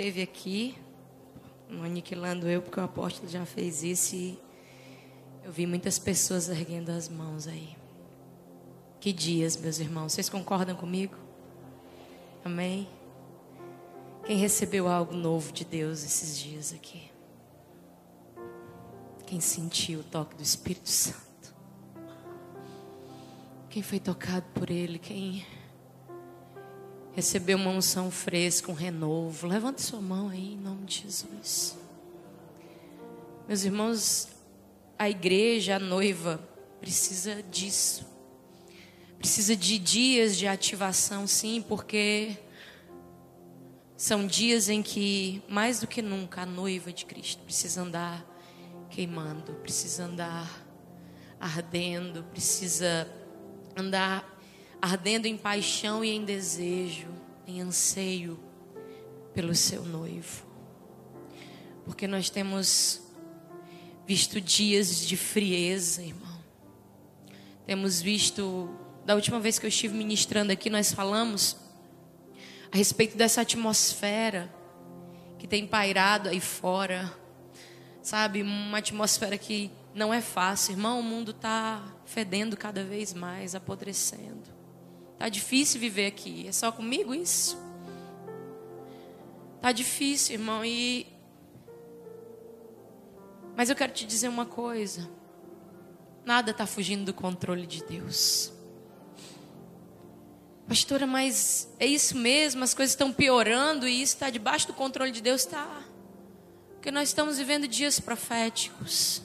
esteve aqui, não aniquilando eu, porque o apóstolo já fez isso e eu vi muitas pessoas erguendo as mãos aí. Que dias, meus irmãos. Vocês concordam comigo? Amém? Quem recebeu algo novo de Deus esses dias aqui? Quem sentiu o toque do Espírito Santo? Quem foi tocado por Ele? Quem recebeu uma unção fresca, um renovo? Levante sua mão aí em nome de Jesus. Meus irmãos, a igreja, a noiva, precisa disso. Precisa de dias de ativação, sim, porque são dias em que, mais do que nunca, a noiva de Cristo precisa andar queimando, precisa andar ardendo, precisa andar ardendo em paixão e em desejo, em anseio pelo seu noivo. Porque nós temos visto dias de frieza, irmão. Temos visto, da última vez que eu estive ministrando aqui, nós falamos a respeito dessa atmosfera que tem pairado aí fora. Sabe, uma atmosfera que não é fácil, irmão. O mundo está fedendo cada vez mais, apodrecendo. Tá difícil viver aqui. É só comigo isso? Tá difícil, irmão. E mas eu quero te dizer uma coisa. Nada está fugindo do controle de Deus. Pastora, mas é isso mesmo? As coisas estão piorando e isso está debaixo do controle de Deus? Está. Porque nós estamos vivendo dias proféticos.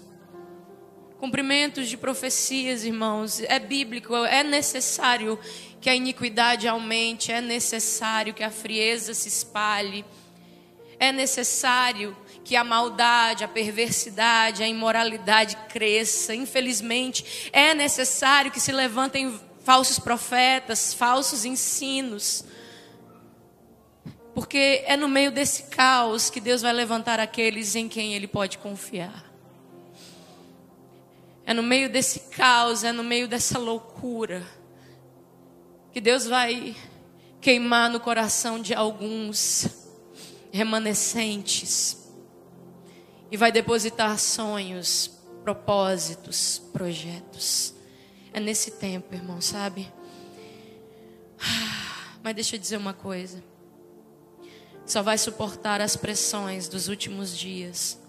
Cumprimentos de profecias, irmãos. É bíblico, é necessário que a iniquidade aumente, é necessário que a frieza se espalhe. É necessário que a maldade, a perversidade, a imoralidade cresça. Infelizmente, é necessário que se levantem falsos profetas, falsos ensinos. Porque é no meio desse caos que Deus vai levantar aqueles em quem Ele pode confiar. É no meio desse caos, é no meio dessa loucura, que Deus vai queimar no coração de alguns remanescentes e vai depositar sonhos, propósitos, projetos. É nesse tempo, irmão, sabe? Mas deixa eu dizer uma coisa só vai suportar as pressões dos últimos dias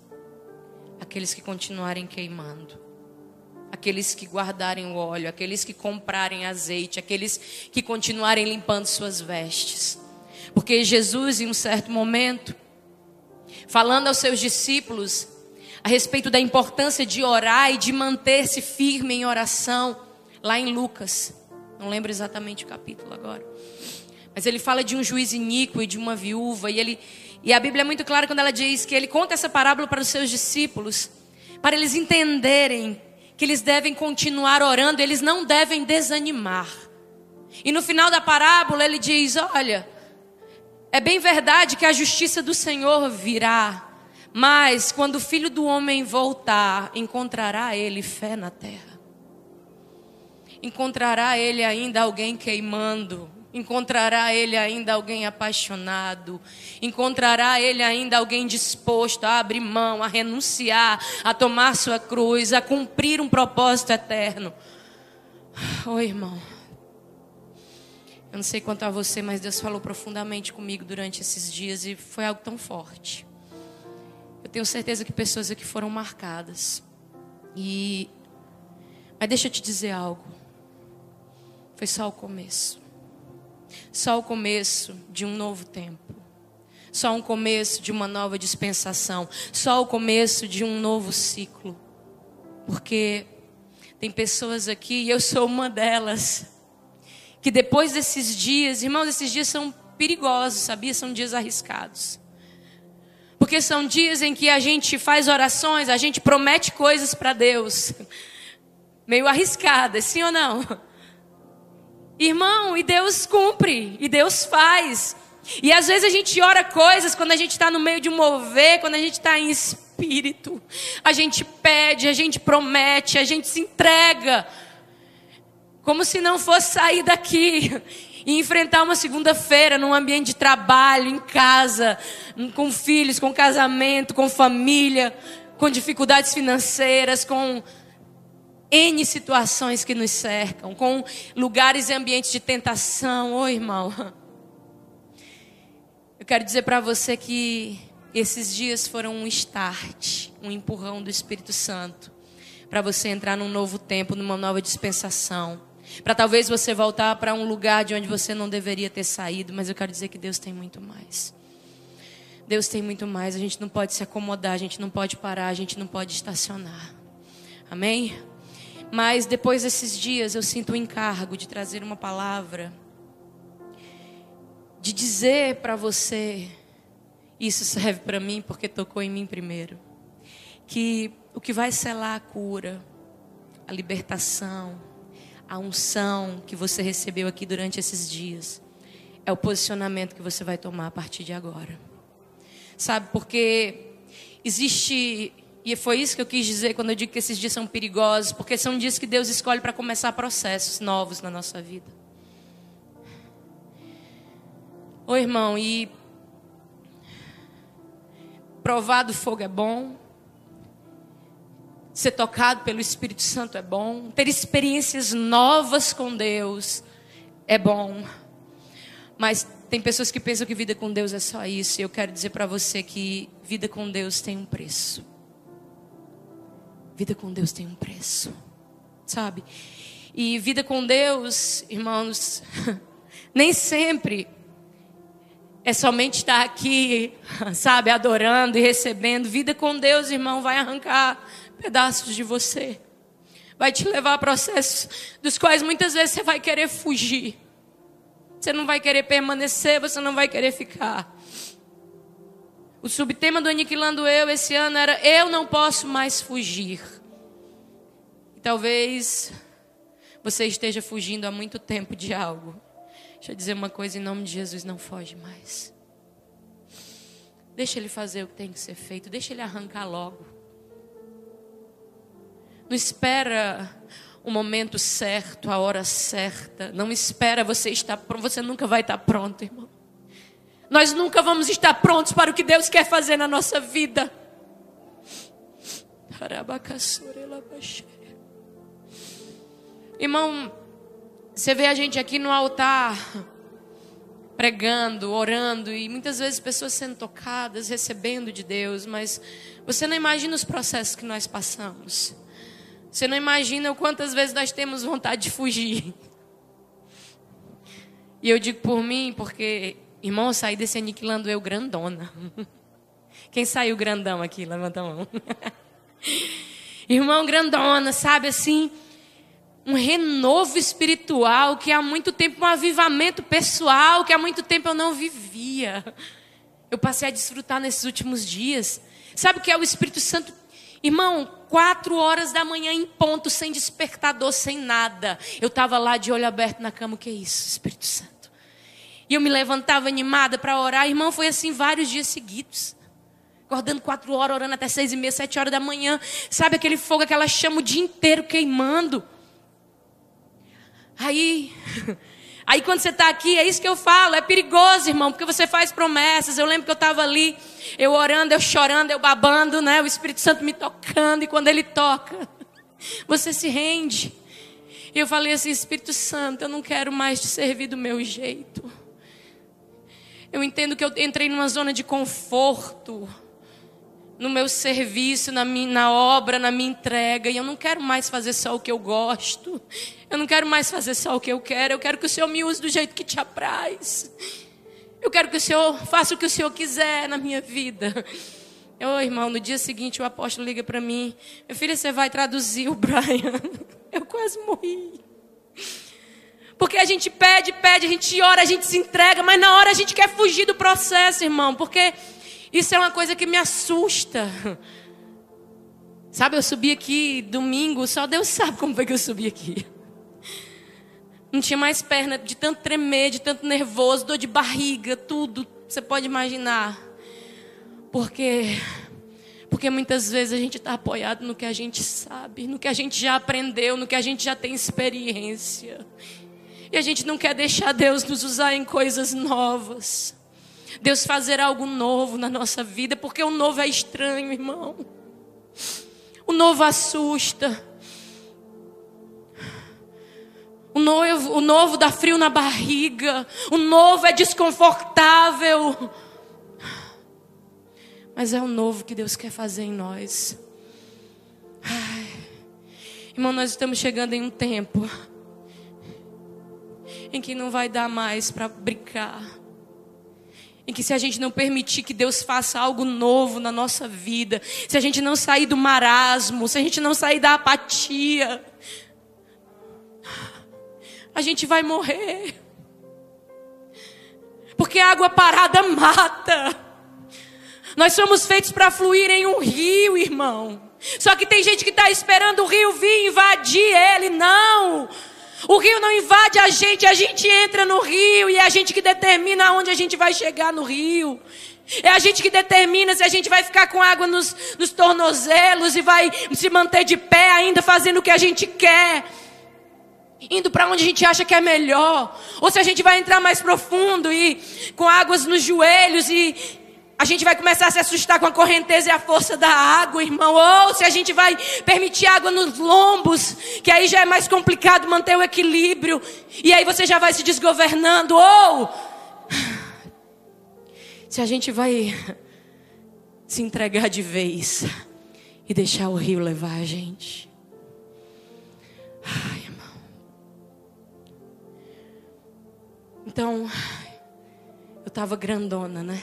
aqueles que continuarem queimando, aqueles que guardarem o óleo, aqueles que comprarem azeite, aqueles que continuarem limpando suas vestes. Porque Jesus, em um certo momento, falando aos seus discípulos a respeito da importância de orar e de manter-se firme em oração, lá em Lucas, não lembro exatamente o capítulo agora. Mas ele fala de um juiz iníquo e de uma viúva. E, ele, e a Bíblia é muito clara quando ela diz que ele conta essa parábola para os seus discípulos, para eles entenderem que eles devem continuar orando, eles não devem desanimar. E no final da parábola ele diz: Olha, é bem verdade que a justiça do Senhor virá, mas quando o filho do homem voltar, encontrará ele fé na terra. Encontrará ele ainda alguém queimando Encontrará ele ainda alguém apaixonado. Encontrará ele ainda alguém disposto a abrir mão, a renunciar, a tomar sua cruz, a cumprir um propósito eterno. Oi, irmão. Eu não sei quanto a você, mas Deus falou profundamente comigo durante esses dias e foi algo tão forte. Eu tenho certeza que pessoas aqui foram marcadas. E mas deixa eu te dizer algo. Foi só o começo. Só o começo de um novo tempo. Só um começo de uma nova dispensação. Só o começo de um novo ciclo. Porque tem pessoas aqui, e eu sou uma delas, que depois desses dias, irmãos, esses dias são perigosos, sabia? São dias arriscados. Porque são dias em que a gente faz orações, a gente promete coisas para Deus. Meio arriscadas, sim ou não? Irmão, e Deus cumpre, e Deus faz. E às vezes a gente ora coisas quando a gente está no meio de mover, quando a gente está em espírito. A gente pede, a gente promete, a gente se entrega. Como se não fosse sair daqui e enfrentar uma segunda-feira num ambiente de trabalho, em casa, com filhos, com casamento, com família, com dificuldades financeiras, com N situações que nos cercam, com lugares e ambientes de tentação. Ô irmão, eu quero dizer para você que esses dias foram um start, um empurrão do Espírito Santo, para você entrar num novo tempo, numa nova dispensação. Para talvez você voltar para um lugar de onde você não deveria ter saído, mas eu quero dizer que Deus tem muito mais. Deus tem muito mais, a gente não pode se acomodar, a gente não pode parar, a gente não pode estacionar. Amém? Mas depois desses dias eu sinto o encargo de trazer uma palavra, de dizer para você, isso serve para mim porque tocou em mim primeiro, que o que vai selar a cura, a libertação, a unção que você recebeu aqui durante esses dias, é o posicionamento que você vai tomar a partir de agora. Sabe, porque existe e foi isso que eu quis dizer quando eu digo que esses dias são perigosos, porque são dias que Deus escolhe para começar processos novos na nossa vida. Ô irmão, e provar do fogo é bom, ser tocado pelo Espírito Santo é bom, ter experiências novas com Deus é bom. Mas tem pessoas que pensam que vida com Deus é só isso. E eu quero dizer para você que vida com Deus tem um preço. Vida com Deus tem um preço, sabe? E vida com Deus, irmãos, nem sempre é somente estar aqui, sabe, adorando e recebendo. Vida com Deus, irmão, vai arrancar pedaços de você. Vai te levar a processos dos quais muitas vezes você vai querer fugir. Você não vai querer permanecer, você não vai querer ficar. O subtema do Aniquilando Eu esse ano era Eu não posso mais fugir. Talvez você esteja fugindo há muito tempo de algo. Deixa eu dizer uma coisa em nome de Jesus, não foge mais. Deixa ele fazer o que tem que ser feito, deixa ele arrancar logo. Não espera o momento certo, a hora certa. Não espera você estar pronto, você nunca vai estar pronto, irmão. Nós nunca vamos estar prontos para o que Deus quer fazer na nossa vida. Irmão, você vê a gente aqui no altar, pregando, orando, e muitas vezes pessoas sendo tocadas, recebendo de Deus, mas você não imagina os processos que nós passamos. Você não imagina quantas vezes nós temos vontade de fugir. E eu digo por mim, porque Irmão, eu saí desse aniquilando eu grandona. Quem saiu grandão aqui? Levanta a mão. Irmão grandona, sabe assim? Um renovo espiritual que há muito tempo, um avivamento pessoal que há muito tempo eu não vivia. Eu passei a desfrutar nesses últimos dias. Sabe o que é o Espírito Santo? Irmão, quatro horas da manhã em ponto, sem despertador, sem nada. Eu estava lá de olho aberto na cama. O que é isso, Espírito Santo? E eu me levantava animada para orar. Irmão, foi assim vários dias seguidos. Acordando quatro horas, orando até seis e meia, sete horas da manhã. Sabe aquele fogo, aquela chama o dia inteiro queimando. Aí, aí quando você está aqui, é isso que eu falo. É perigoso, irmão, porque você faz promessas. Eu lembro que eu estava ali, eu orando, eu chorando, eu babando, né? O Espírito Santo me tocando. E quando Ele toca, você se rende. E eu falei assim, Espírito Santo, eu não quero mais te servir do meu jeito. Eu entendo que eu entrei numa zona de conforto no meu serviço, na, minha, na obra, na minha entrega, e eu não quero mais fazer só o que eu gosto. Eu não quero mais fazer só o que eu quero. Eu quero que o Senhor me use do jeito que te apraz. Eu quero que o Senhor faça o que o Senhor quiser na minha vida. Ô oh, irmão, no dia seguinte o apóstolo liga para mim: Meu filho, você vai traduzir o Brian. Eu quase morri. Porque a gente pede, pede, a gente ora, a gente se entrega, mas na hora a gente quer fugir do processo, irmão, porque isso é uma coisa que me assusta. Sabe, eu subi aqui domingo, só Deus sabe como foi que eu subi aqui. Não tinha mais perna, de tanto tremer, de tanto nervoso, dor de barriga, tudo, você pode imaginar. Porque Porque muitas vezes a gente está apoiado no que a gente sabe, no que a gente já aprendeu, no que a gente já tem experiência. A gente não quer deixar Deus nos usar em coisas novas. Deus fazer algo novo na nossa vida, porque o novo é estranho, irmão. O novo assusta. O novo, o novo dá frio na barriga. O novo é desconfortável. Mas é o novo que Deus quer fazer em nós. Ai. Irmão, nós estamos chegando em um tempo em que não vai dar mais para brincar. Em que se a gente não permitir que Deus faça algo novo na nossa vida, se a gente não sair do marasmo, se a gente não sair da apatia, a gente vai morrer. Porque água parada mata. Nós somos feitos para fluir em um rio, irmão. Só que tem gente que está esperando o rio vir invadir ele. Não. O rio não invade a gente, a gente entra no rio e é a gente que determina onde a gente vai chegar no rio. É a gente que determina se a gente vai ficar com água nos, nos tornozelos e vai se manter de pé ainda fazendo o que a gente quer. Indo para onde a gente acha que é melhor. Ou se a gente vai entrar mais profundo e com águas nos joelhos e a gente vai começar a se assustar com a correnteza e a força da água, irmão. Ou se a gente vai permitir água nos lombos, que aí já é mais complicado manter o equilíbrio. E aí você já vai se desgovernando. Ou se a gente vai se entregar de vez e deixar o rio levar a gente. Ai, irmão. Então, eu estava grandona, né?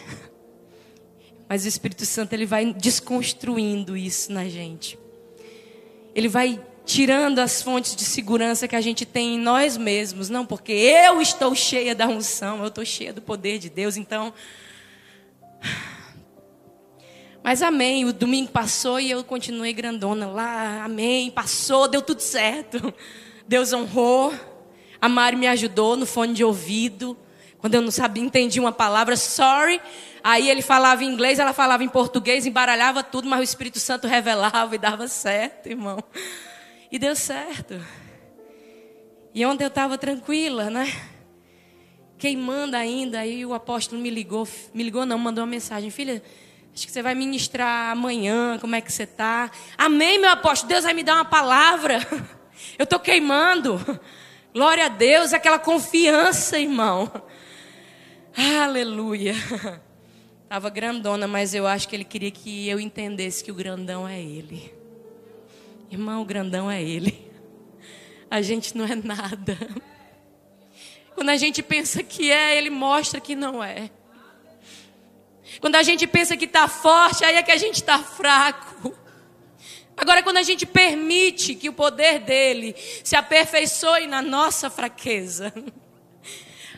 Mas o Espírito Santo ele vai desconstruindo isso na gente. Ele vai tirando as fontes de segurança que a gente tem em nós mesmos, não porque eu estou cheia da unção, eu estou cheia do poder de Deus, então. Mas amém, o domingo passou e eu continuei grandona lá, amém, passou, deu tudo certo. Deus honrou, a Mari me ajudou no fone de ouvido, quando eu não sabia, entendi uma palavra, sorry, Aí ele falava em inglês, ela falava em português, embaralhava tudo, mas o Espírito Santo revelava e dava certo, irmão. E deu certo. E ontem eu estava tranquila, né? Queimando ainda, aí o apóstolo me ligou, me ligou não, mandou uma mensagem, filha, acho que você vai ministrar amanhã, como é que você está? Amém, meu apóstolo, Deus vai me dar uma palavra. Eu estou queimando. Glória a Deus, aquela confiança, irmão. Aleluia. Estava grandona, mas eu acho que ele queria que eu entendesse que o grandão é ele. Irmão, o grandão é ele. A gente não é nada. Quando a gente pensa que é, ele mostra que não é. Quando a gente pensa que está forte, aí é que a gente está fraco. Agora, quando a gente permite que o poder dele se aperfeiçoe na nossa fraqueza,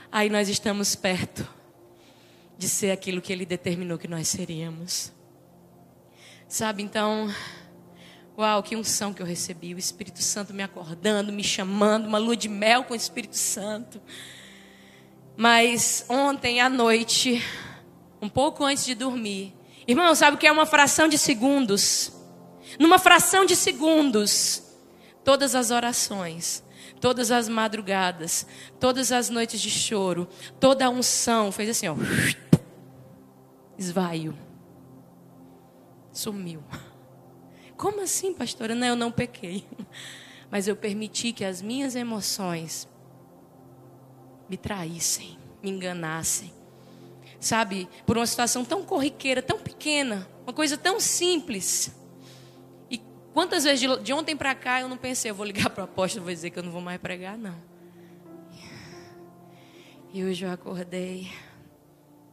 aí nós estamos perto de ser aquilo que Ele determinou que nós seríamos. Sabe, então, uau, que unção que eu recebi. O Espírito Santo me acordando, me chamando, uma lua de mel com o Espírito Santo. Mas ontem à noite, um pouco antes de dormir, irmão, sabe o que é uma fração de segundos? Numa fração de segundos, todas as orações, todas as madrugadas, todas as noites de choro, toda a unção fez assim, ó esvaiu. Sumiu. Como assim, pastora? Não, eu não pequei. Mas eu permiti que as minhas emoções me traíssem, me enganassem. Sabe, por uma situação tão corriqueira, tão pequena, uma coisa tão simples. E quantas vezes de, de ontem para cá eu não pensei, eu vou ligar para o apóstolo, vou dizer que eu não vou mais pregar, não. E hoje eu acordei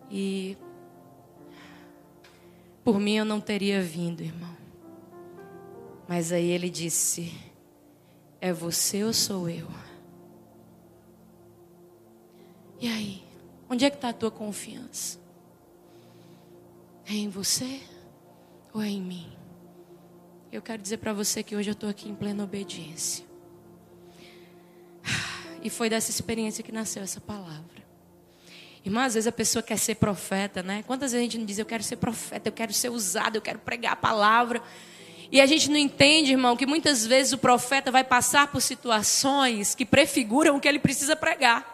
e por mim eu não teria vindo, irmão. Mas aí ele disse: É você ou sou eu? E aí? Onde é que está a tua confiança? É em você ou é em mim? Eu quero dizer para você que hoje eu estou aqui em plena obediência. E foi dessa experiência que nasceu essa palavra. Irmã, às vezes a pessoa quer ser profeta, né? Quantas vezes a gente não diz, eu quero ser profeta, eu quero ser usado, eu quero pregar a palavra. E a gente não entende, irmão, que muitas vezes o profeta vai passar por situações que prefiguram o que ele precisa pregar.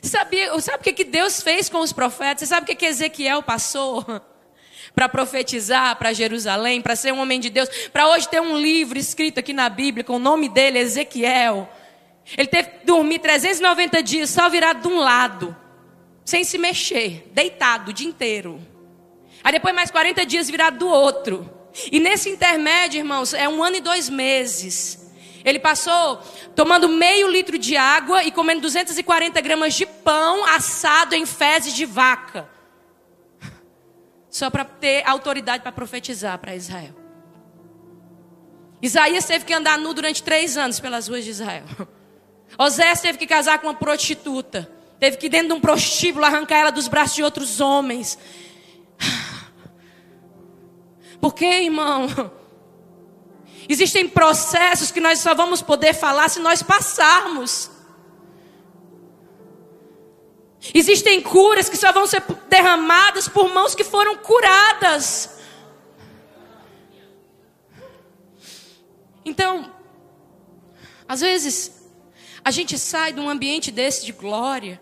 Sabe, sabe o que, Deus fez com os profetas? Você sabe o que Ezequiel passou? Para profetizar para Jerusalém, para ser um homem de Deus, para hoje ter um livro escrito aqui na Bíblia com o nome dele, Ezequiel. Ele teve que dormir 390 dias só virado de um lado, sem se mexer, deitado o dia inteiro. Aí depois mais 40 dias virado do outro. E nesse intermédio, irmãos, é um ano e dois meses. Ele passou tomando meio litro de água e comendo 240 gramas de pão assado em fezes de vaca. Só para ter autoridade para profetizar para Israel. Isaías teve que andar nu durante três anos pelas ruas de Israel. Osés teve que casar com uma prostituta. Teve que ir dentro de um prostíbulo arrancar ela dos braços de outros homens. Por que, irmão? Existem processos que nós só vamos poder falar se nós passarmos. Existem curas que só vão ser derramadas por mãos que foram curadas. Então, às vezes, a gente sai de um ambiente desse de glória,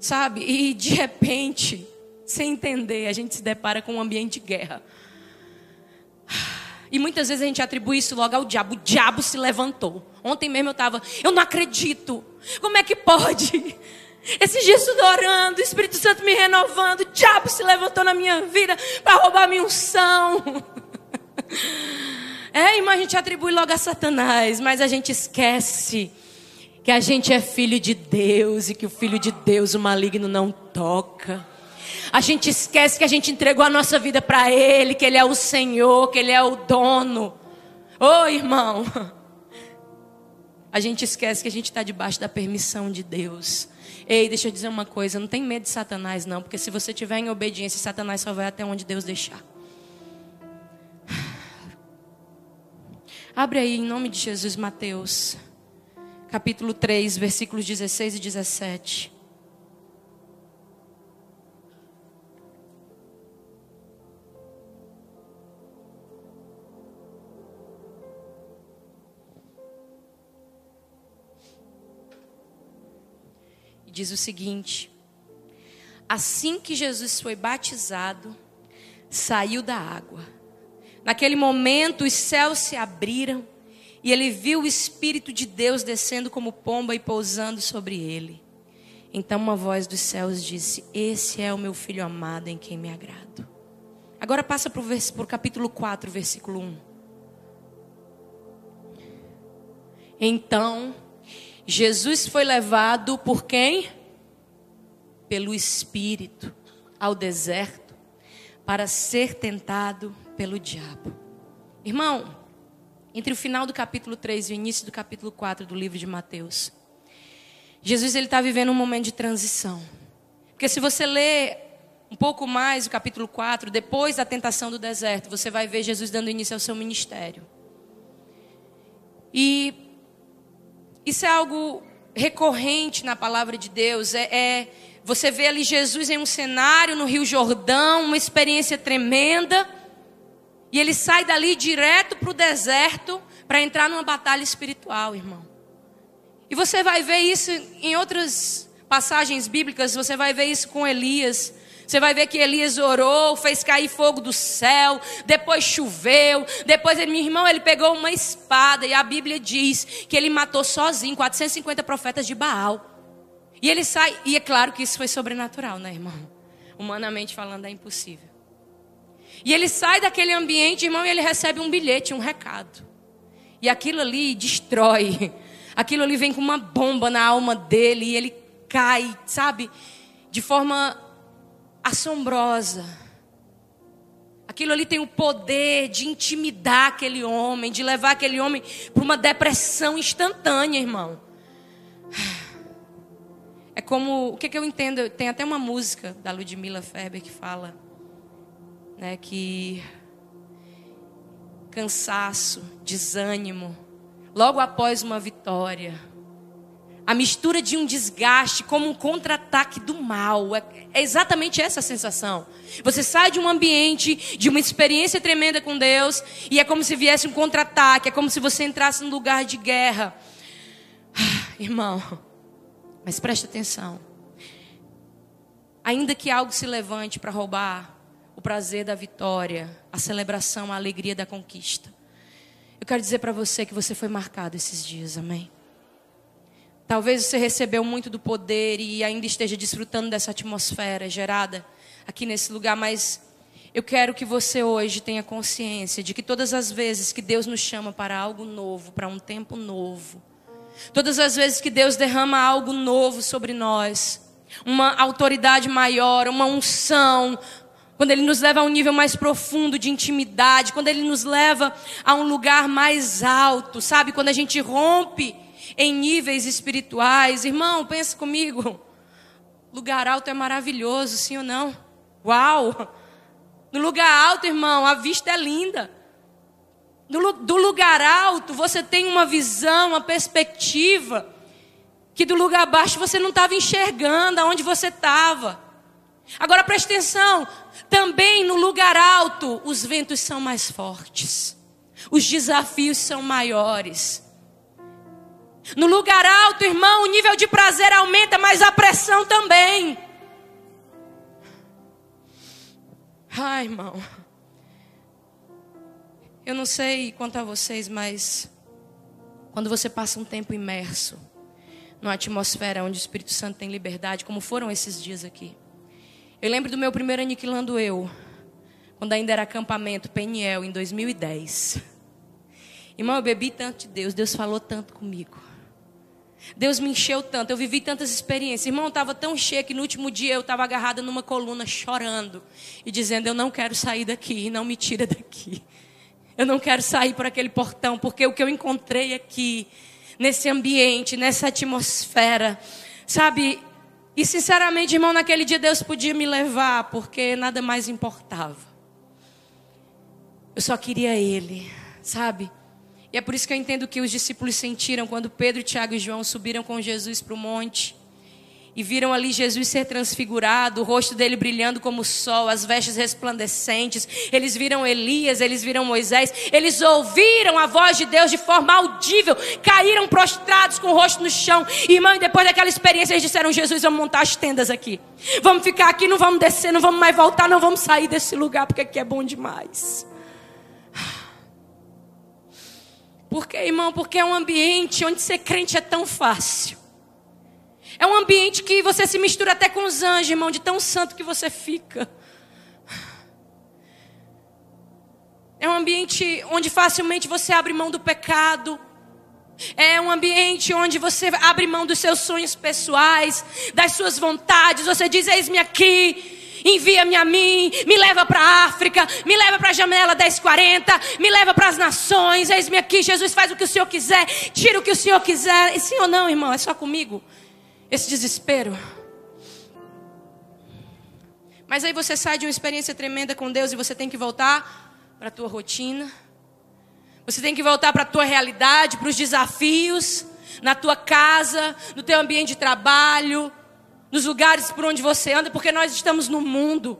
sabe? E de repente, sem entender, a gente se depara com um ambiente de guerra. E muitas vezes a gente atribui isso logo ao diabo. O diabo se levantou. Ontem mesmo eu estava, eu não acredito. Como é que pode? Esses dias eu orando, o Espírito Santo me renovando, o diabo se levantou na minha vida para roubar minha unção. É, irmã, a gente atribui logo a Satanás, mas a gente esquece que a gente é filho de Deus e que o filho de Deus o maligno não toca. A gente esquece que a gente entregou a nossa vida para Ele, que Ele é o Senhor, que Ele é o dono. Ô oh, irmão, a gente esquece que a gente está debaixo da permissão de Deus. Ei, deixa eu dizer uma coisa: não tem medo de Satanás, não, porque se você tiver em obediência, Satanás só vai até onde Deus deixar. Abre aí, em nome de Jesus, Mateus, capítulo 3, versículos 16 e 17. diz o seguinte: Assim que Jesus foi batizado, saiu da água. Naquele momento os céus se abriram e ele viu o Espírito de Deus descendo como pomba e pousando sobre ele. Então uma voz dos céus disse: Esse é o meu filho amado em quem me agrado. Agora passa para o capítulo 4, versículo 1. Então Jesus foi levado por quem? Pelo Espírito ao deserto para ser tentado pelo diabo. Irmão, entre o final do capítulo 3 e o início do capítulo 4 do livro de Mateus, Jesus ele está vivendo um momento de transição. Porque se você ler um pouco mais o capítulo 4, depois da tentação do deserto, você vai ver Jesus dando início ao seu ministério. E isso é algo recorrente na palavra de Deus. É, é, você vê ali Jesus em um cenário no Rio Jordão, uma experiência tremenda, e ele sai dali direto para o deserto para entrar numa batalha espiritual, irmão. E você vai ver isso em outras passagens bíblicas. Você vai ver isso com Elias. Você vai ver que Elias orou, fez cair fogo do céu, depois choveu, depois, meu irmão, ele pegou uma espada e a Bíblia diz que ele matou sozinho 450 profetas de Baal. E ele sai, e é claro que isso foi sobrenatural, né, irmão? Humanamente falando, é impossível. E ele sai daquele ambiente, irmão, e ele recebe um bilhete, um recado. E aquilo ali destrói. Aquilo ali vem com uma bomba na alma dele e ele cai, sabe? De forma assombrosa. Aquilo ali tem o poder de intimidar aquele homem, de levar aquele homem para uma depressão instantânea, irmão. É como, o que, que eu entendo? Tem até uma música da Ludmilla Ferber que fala, né, que cansaço, desânimo, logo após uma vitória, A mistura de um desgaste como um contra-ataque do mal. É, é exatamente essa a sensação. Você sai de um ambiente, de uma experiência tremenda com Deus, e é como se viesse um contra-ataque, é como se você entrasse num lugar de guerra. Ah, irmão, mas preste atenção. Ainda que algo se levante para roubar o prazer da vitória, a celebração, a alegria da conquista, eu quero dizer para você que você foi marcado esses dias, amém? Talvez você recebeu muito do poder e ainda esteja desfrutando dessa atmosfera gerada aqui nesse lugar, mas eu quero que você hoje tenha consciência de que todas as vezes que Deus nos chama para algo novo, para um tempo novo, todas as vezes que Deus derrama algo novo sobre nós, uma autoridade maior, uma unção, quando Ele nos leva a um nível mais profundo de intimidade, quando Ele nos leva a um lugar mais alto, sabe? Quando a gente rompe em níveis espirituais. Irmão, pensa comigo. Lugar alto é maravilhoso, sim ou não? Uau! No lugar alto, irmão, a vista é linda. Do, lugar alto, você tem uma visão, uma perspectiva, que do lugar baixo você não estava enxergando aonde você estava. Agora preste atenção, também no lugar alto, os ventos são mais fortes, os desafios são maiores. No lugar alto, irmão, o nível de prazer aumenta, mas a pressão também. Ai, irmão. Eu não sei quanto a vocês, mas quando você passa um tempo imerso numa atmosfera onde o Espírito Santo tem liberdade, como foram esses dias aqui. Eu lembro do meu primeiro aniquilando eu, quando ainda era acampamento Peniel, em 2010. Irmão, eu bebi tanto de Deus, Deus falou tanto comigo. Deus me encheu tanto, eu vivi tantas experiências. Irmão, estava tão cheio que no último dia eu estava agarrada numa coluna chorando e dizendo: Eu não quero sair daqui, não me tira daqui. Eu não quero sair por aquele portão, porque o que eu encontrei aqui, nesse ambiente, nessa atmosfera, sabe? E sinceramente, irmão, naquele dia Deus podia me levar, porque nada mais importava. Eu só queria Ele, sabe? E é por isso que eu entendo que os discípulos sentiram quando Pedro, Tiago e João subiram com Jesus para o monte e viram ali Jesus ser transfigurado, o rosto dele brilhando como o sol, as vestes resplandecentes. Eles viram Elias, eles viram Moisés, eles ouviram a voz de Deus de forma audível, caíram prostrados com o rosto no chão. Irmão, e depois daquela experiência, eles disseram: Jesus, vamos montar as tendas aqui. Vamos ficar aqui, não vamos descer, não vamos mais voltar, não vamos sair desse lugar, porque aqui é bom demais. Por quê, irmão? Porque é um ambiente onde ser crente é tão fácil. É um ambiente que você se mistura até com os anjos, irmão, de tão santo que você fica. É um ambiente onde facilmente você abre mão do pecado. É um ambiente onde você abre mão dos seus sonhos pessoais, das suas vontades. Você diz: Eis-me aqui, envia-me a mim, me leva para a África, me leva para a janela 1040, me leva para as nações, eis-me aqui, Jesus faz o que o Senhor quiser, tira o que o Senhor quiser. E sim ou não, irmão, é só comigo. Esse desespero. Mas aí você sai de uma experiência tremenda com Deus e você tem que voltar para a tua rotina. Você tem que voltar para a tua realidade, para os desafios, na tua casa, no teu ambiente de trabalho, nos lugares por onde você anda, porque nós estamos no mundo.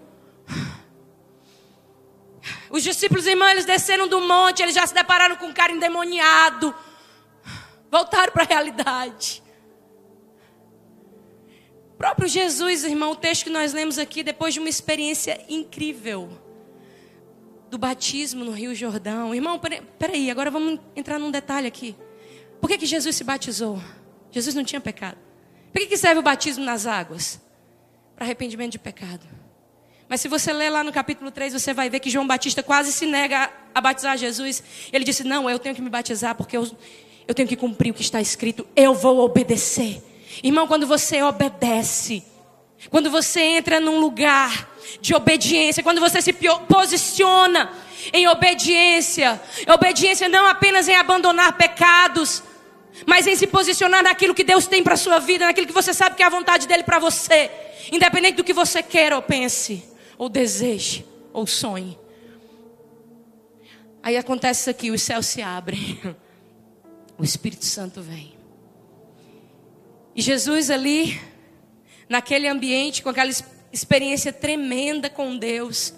Os discípulos, irmãos, eles desceram do monte, eles já se depararam com um cara endemoniado. Voltaram para a realidade. Próprio Jesus, irmão, o texto que nós lemos aqui, depois de uma experiência incrível do batismo no Rio Jordão. Irmão, peraí, agora vamos entrar num detalhe aqui. Por que, que Jesus se batizou? Jesus não tinha pecado. Por que, que serve o batismo nas águas? Para arrependimento de pecado. Mas se você ler lá no capítulo 3, você vai ver que João Batista quase se nega a batizar Jesus. Ele disse: Não, eu tenho que me batizar porque eu, eu tenho que cumprir o que está escrito. Eu vou obedecer. Irmão, quando você obedece, quando você entra num lugar de obediência, quando você se posiciona em obediência, obediência não apenas em abandonar pecados, mas em se posicionar naquilo que Deus tem para sua vida, naquilo que você sabe que é a vontade dele para você, independente do que você queira ou pense, ou deseje, ou sonhe. Aí acontece isso aqui: os céus se abrem, o Espírito Santo vem. E Jesus ali, naquele ambiente, com aquela experiência tremenda com Deus,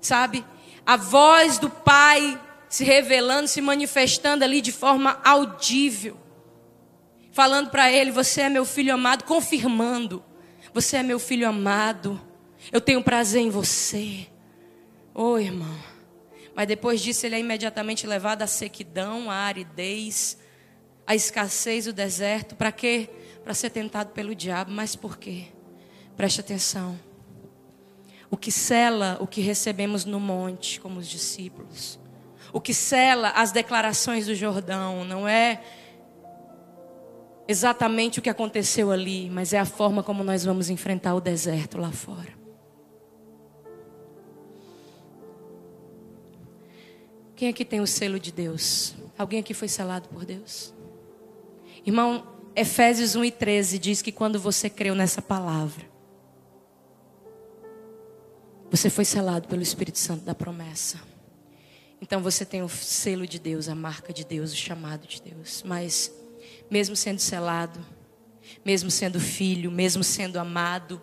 sabe? A voz do Pai se revelando, se manifestando ali de forma audível, falando para ele: Você é meu filho amado, confirmando: Você é meu filho amado, eu tenho prazer em você. Ô oh, irmão. Mas depois disso, ele é imediatamente levado à sequidão, à aridez, à escassez do deserto. Para quê? Para ser tentado pelo diabo. Mas por quê? Preste atenção. O que cela o que recebemos no monte, como os discípulos. O que cela as declarações do Jordão não é exatamente o que aconteceu ali, mas é a forma como nós vamos enfrentar o deserto lá fora. Quem aqui tem o selo de Deus? Alguém aqui foi selado por Deus? Irmão, Efésios 1 e 13 diz que quando você creu nessa palavra, você foi selado pelo Espírito Santo da promessa. Então você tem o selo de Deus, a marca de Deus, o chamado de Deus. Mas, mesmo sendo selado, mesmo sendo filho, mesmo sendo amado,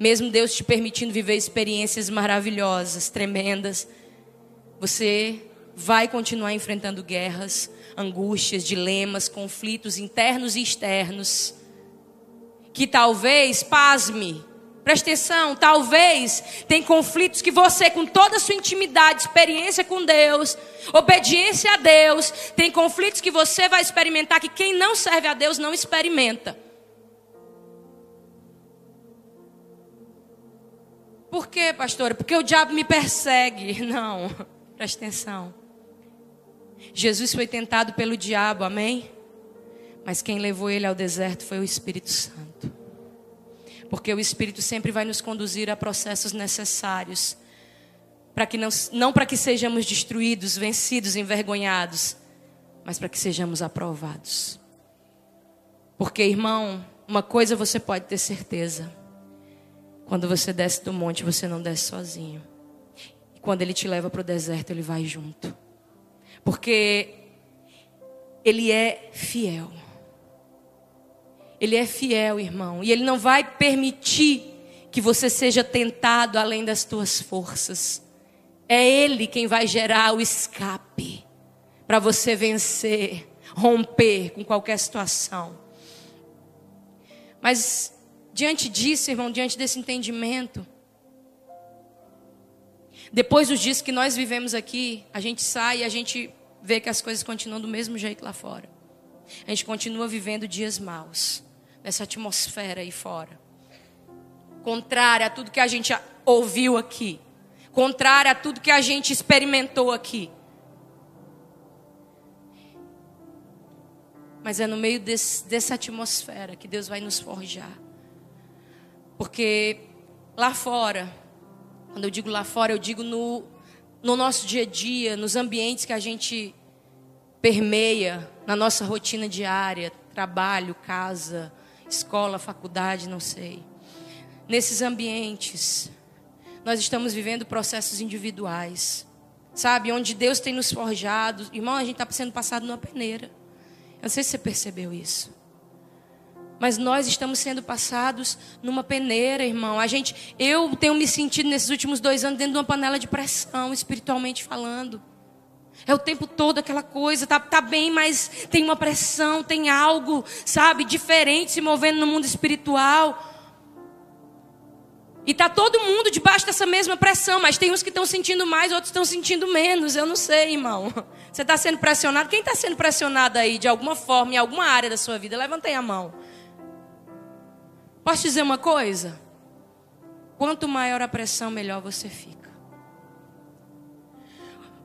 mesmo Deus te permitindo viver experiências maravilhosas, tremendas, você vai continuar enfrentando guerras, angústias, dilemas, conflitos internos e externos. Que talvez, pasme, Presta atenção, talvez tem conflitos que você, com toda a sua intimidade, experiência com Deus, obediência a Deus, tem conflitos que você vai experimentar que quem não serve a Deus não experimenta. Por quê, pastora? Porque o diabo me persegue. Não, presta atenção. Jesus foi tentado pelo diabo, amém? Mas quem levou ele ao deserto foi o Espírito Santo. Porque o Espírito sempre vai nos conduzir a processos necessários. Para que não, não para que sejamos destruídos, vencidos, envergonhados, mas para que sejamos aprovados. Porque, irmão, uma coisa você pode ter certeza. Quando você desce do monte, você não desce sozinho. E quando ele te leva para o deserto, ele vai junto. Porque ele é fiel. Ele é fiel, irmão, e ele não vai permitir que você seja tentado além das tuas forças. É ele quem vai gerar o escape para você vencer, romper com qualquer situação. Mas diante disso, irmão, diante desse entendimento, depois dos dias que nós vivemos aqui, a gente sai e a gente vê que as coisas continuam do mesmo jeito lá fora. A gente continua vivendo dias maus nessa atmosfera aí fora. Contrária a tudo que a gente ouviu aqui. Contrária a tudo que a gente experimentou aqui. Mas é no meio desse, dessa atmosfera que Deus vai nos forjar. Porque lá fora, quando eu digo lá fora, eu digo no, no nosso dia a dia, nos ambientes que a gente permeia, na nossa rotina diária, trabalho, casa, escola, faculdade, não sei. Nesses ambientes, nós estamos vivendo processos individuais, sabe? Onde Deus tem nos forjado. Irmão, a gente está sendo passado numa peneira. Eu não sei se você percebeu isso. Mas nós estamos sendo passados numa peneira, irmão. A gente, eu tenho me sentido nesses últimos dois anos dentro de uma panela de pressão, espiritualmente falando. É o tempo todo aquela coisa, tá, tá bem, mas tem uma pressão, tem algo, sabe, diferente se movendo no mundo espiritual. E tá todo mundo debaixo dessa mesma pressão, mas tem uns que estão sentindo mais, outros estão sentindo menos. Eu não sei, irmão. Você está sendo pressionado? Quem está sendo pressionado aí de alguma forma, em alguma área da sua vida? Levantei a mão. Posso dizer uma coisa? Quanto maior a pressão, melhor você fica.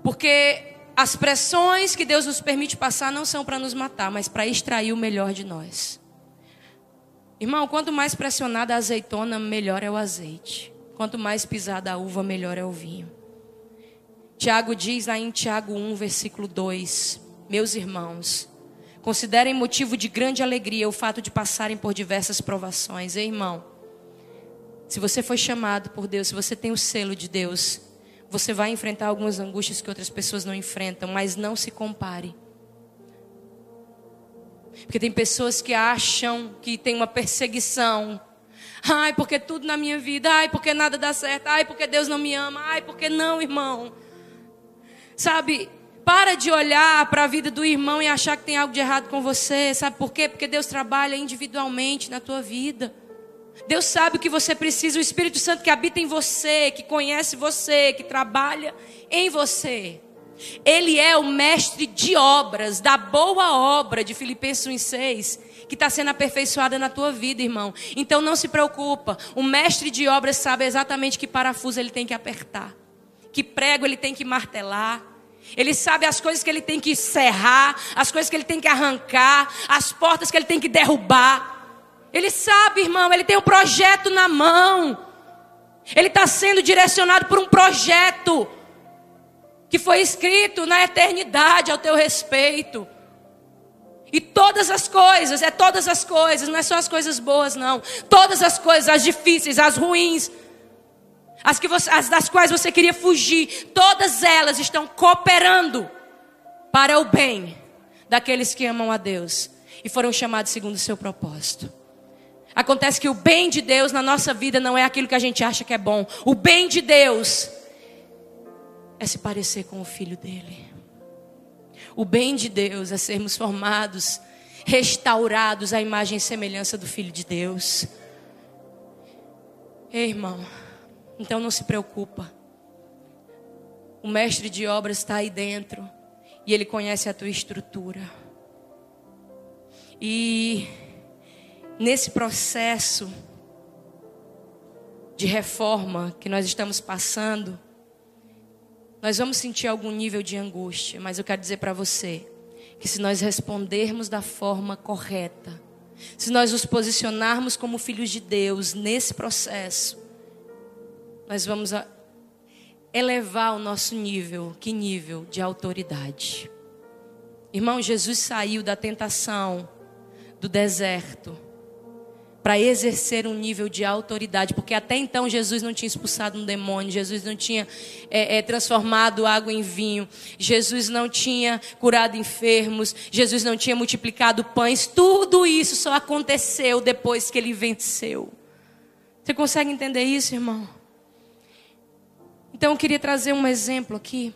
Porque as pressões que Deus nos permite passar não são para nos matar, mas para extrair o melhor de nós. Irmão, quanto mais pressionada a azeitona, melhor é o azeite. Quanto mais pisada a uva, melhor é o vinho. Tiago diz lá em Tiago 1, versículo 2: Meus irmãos, considerem motivo de grande alegria o fato de passarem por diversas provações. Ei, irmão, se você foi chamado por Deus, se você tem o selo de Deus, você vai enfrentar algumas angústias que outras pessoas não enfrentam, mas não se compare. Porque tem pessoas que acham que tem uma perseguição. Ai, porque tudo na minha vida. Ai, porque nada dá certo. Ai, porque Deus não me ama. Ai, porque não, irmão. Sabe, para de olhar para a vida do irmão e achar que tem algo de errado com você. Sabe por quê? Porque Deus trabalha individualmente na tua vida. Deus sabe o que você precisa. O Espírito Santo que habita em você, que conhece você, que trabalha em você. Ele é o mestre de obras, da boa obra de Filipenses 1,6, que está sendo aperfeiçoada na tua vida, irmão. Então não se preocupa. O mestre de obras sabe exatamente que parafuso ele tem que apertar, que prego ele tem que martelar. Ele sabe as coisas que ele tem que serrar, as coisas que ele tem que arrancar, as portas que ele tem que derrubar. Ele sabe, irmão, ele tem um projeto na mão. Ele está sendo direcionado por um projeto que foi escrito na eternidade ao teu respeito. E todas as coisas, é todas as coisas, não é só as coisas boas, não. Todas as coisas, as difíceis, as ruins, as, que você, as das quais você queria fugir, todas elas estão cooperando para o bem daqueles que amam a Deus e foram chamados segundo o seu propósito. Acontece que o bem de Deus na nossa vida não é aquilo que a gente acha que é bom. O bem de Deus é se parecer com o filho dele. O bem de Deus é sermos formados, restaurados à imagem e semelhança do filho de Deus. Ei, irmão, então não se preocupa. O mestre de obras está aí dentro e ele conhece a tua estrutura. E nesse processo de reforma que nós estamos passando, nós vamos sentir algum nível de angústia, mas eu quero dizer para você que se nós respondermos da forma correta, se nós nos posicionarmos como filhos de Deus nesse processo, nós vamos elevar o nosso nível, que nível de autoridade. Irmão, Jesus saiu da tentação do deserto para exercer um nível de autoridade, porque até então Jesus não tinha expulsado um demônio, Jesus não tinha é, é, transformado água em vinho, Jesus não tinha curado enfermos, Jesus não tinha multiplicado pães, tudo isso só aconteceu depois que ele venceu. Você consegue entender isso, irmão? Então eu queria trazer um exemplo aqui.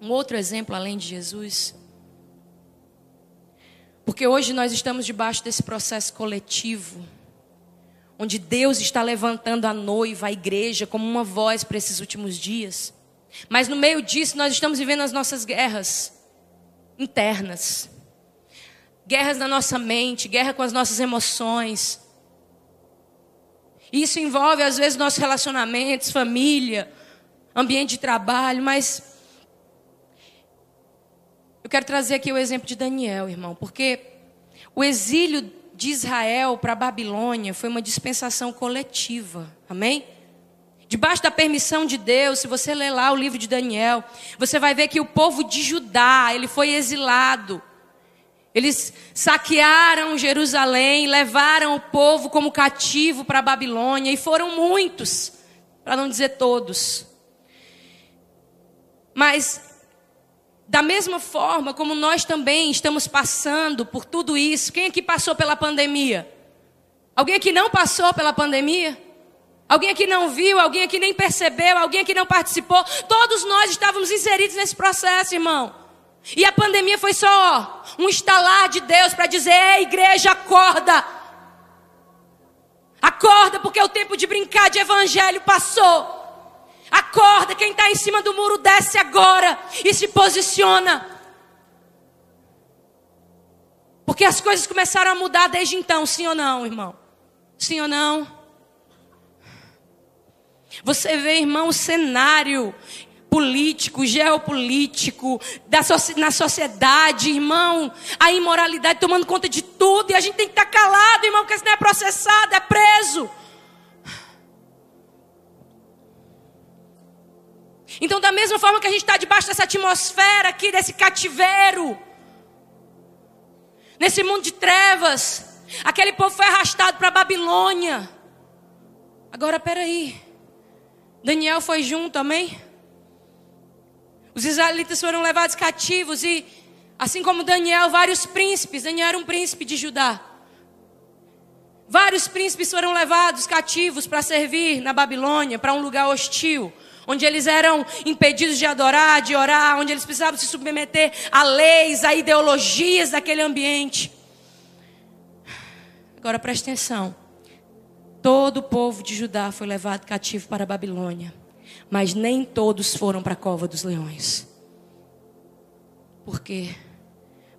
Um outro exemplo além de Jesus. Porque hoje nós estamos debaixo desse processo coletivo, onde Deus está levantando a noiva, a igreja, como uma voz para esses últimos dias. Mas no meio disso, nós estamos vivendo as nossas guerras internas guerras na nossa mente, guerra com as nossas emoções. Isso envolve, às vezes, nossos relacionamentos, família, ambiente de trabalho, mas eu quero trazer aqui o exemplo de Daniel, irmão, porque o exílio de Israel para a Babilônia foi uma dispensação coletiva. Amém? Debaixo da permissão de Deus, se você ler lá o livro de Daniel, você vai ver que o povo de Judá, ele foi exilado. Eles saquearam Jerusalém, levaram o povo como cativo para a Babilônia e foram muitos, para não dizer todos. Mas da mesma forma como nós também estamos passando por tudo isso, quem aqui passou pela pandemia? Alguém aqui não passou pela pandemia? Alguém aqui não viu? Alguém aqui nem percebeu? Alguém aqui não participou? Todos nós estávamos inseridos nesse processo, irmão. E a pandemia foi só um estalar de Deus para dizer: Ei, igreja, acorda! Acorda, porque o tempo de brincar de evangelho passou. Acorda, quem está em cima do muro desce agora e se posiciona. Porque as coisas começaram a mudar desde então, sim ou não, irmão? Sim ou não? Você vê, irmão, o cenário político, geopolítico, da, na sociedade, irmão, a imoralidade tomando conta de tudo, e a gente tem que estar tá calado, irmão, porque senão é processado, é preso. Então, da mesma forma que a gente está debaixo dessa atmosfera aqui, desse cativeiro, nesse mundo de trevas, aquele povo foi arrastado para a Babilônia. Agora, peraí. Daniel foi junto, amém? Os israelitas foram levados cativos e Assim como Daniel, vários príncipes, Daniel era um príncipe de Judá. Vários príncipes foram levados cativos para servir na Babilônia, para um lugar hostil, onde eles eram impedidos de adorar, de orar, onde eles precisavam se submeter a leis, a ideologias daquele ambiente. Agora preste atenção. Todo o povo de Judá foi levado cativo para a Babilônia, mas nem todos foram para a cova dos leões. Por quê?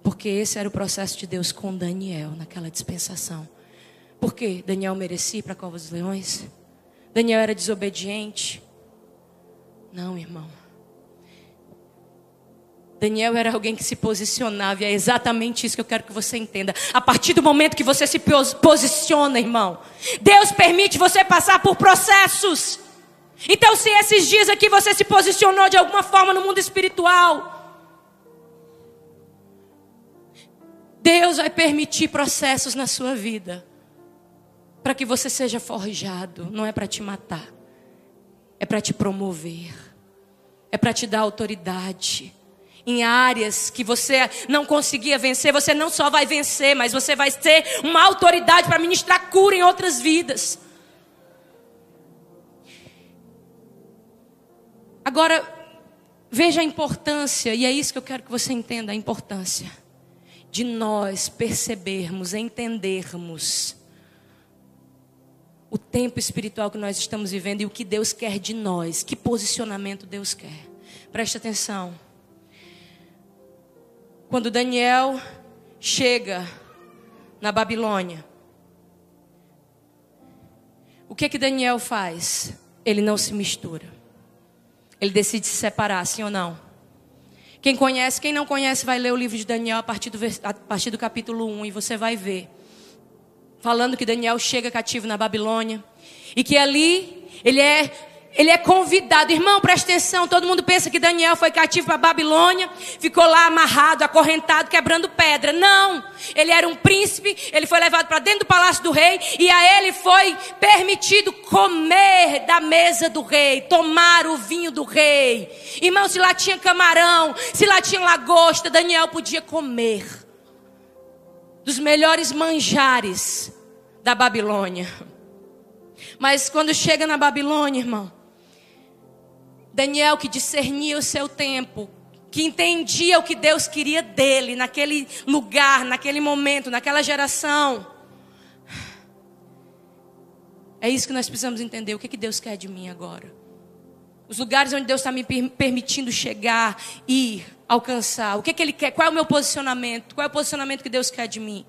Porque esse era o processo de Deus com Daniel naquela dispensação. Por quê? Daniel merecia ir para a cova dos leões? Daniel era desobediente? Não, irmão. Daniel era alguém que se posicionava, e é exatamente isso que eu quero que você entenda. A partir do momento que você se posiciona, irmão, Deus permite você passar por processos. Então, se esses dias aqui você se posicionou de alguma forma no mundo espiritual, Deus vai permitir processos na sua vida para que você seja forjado, não é para te matar, é para te promover, é para te dar autoridade. Em áreas que você não conseguia vencer, você não só vai vencer, mas você vai ter uma autoridade para ministrar cura em outras vidas. Agora, veja a importância, e é isso que eu quero que você entenda: a importância de nós percebermos, entendermos o tempo espiritual que nós estamos vivendo e o que Deus quer de nós, que posicionamento Deus quer. Preste atenção. Quando Daniel chega na Babilônia, o que que Daniel faz? Ele não se mistura. Ele decide se separar, sim ou não? Quem conhece, quem não conhece, vai ler o livro de Daniel a partir do, a partir do capítulo 1 e você vai ver. Falando que Daniel chega cativo na Babilônia. E que ali ele é ele é convidado. Irmão, presta atenção. Todo mundo pensa que Daniel foi cativo para Babilônia, ficou lá amarrado, acorrentado, quebrando pedra. Não. Ele era um príncipe, ele foi levado para dentro do palácio do rei e a ele foi permitido comer da mesa do rei, tomar o vinho do rei. Irmão, se lá tinha camarão, se lá tinha lagosta, Daniel podia comer dos melhores manjares da Babilônia. Mas quando chega na Babilônia, irmão, Daniel que discernia o seu tempo, que entendia o que Deus queria dele naquele lugar, naquele momento, naquela geração. É isso que nós precisamos entender. O que, que Deus quer de mim agora? Os lugares onde Deus está me permitindo chegar, ir, alcançar. O que, que Ele quer? Qual é o meu posicionamento? Qual é o posicionamento que Deus quer de mim?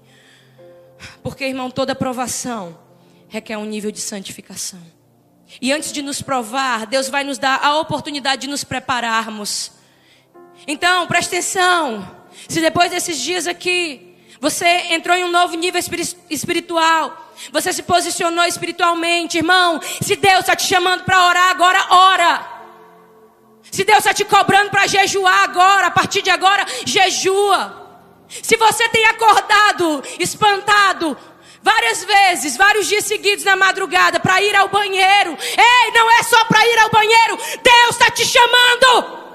Porque, irmão, toda aprovação requer um nível de santificação. E antes de nos provar, Deus vai nos dar a oportunidade de nos prepararmos. Então, preste atenção. Se depois desses dias aqui, você entrou em um novo nível espiritual, você se posicionou espiritualmente, irmão. Se Deus está te chamando para orar agora, ora. Se Deus está te cobrando para jejuar agora, a partir de agora, jejua. Se você tem acordado espantado, várias vezes, vários dias seguidos na madrugada para ir ao banheiro. Ei, não é só para ir ao banheiro. Deus está te chamando.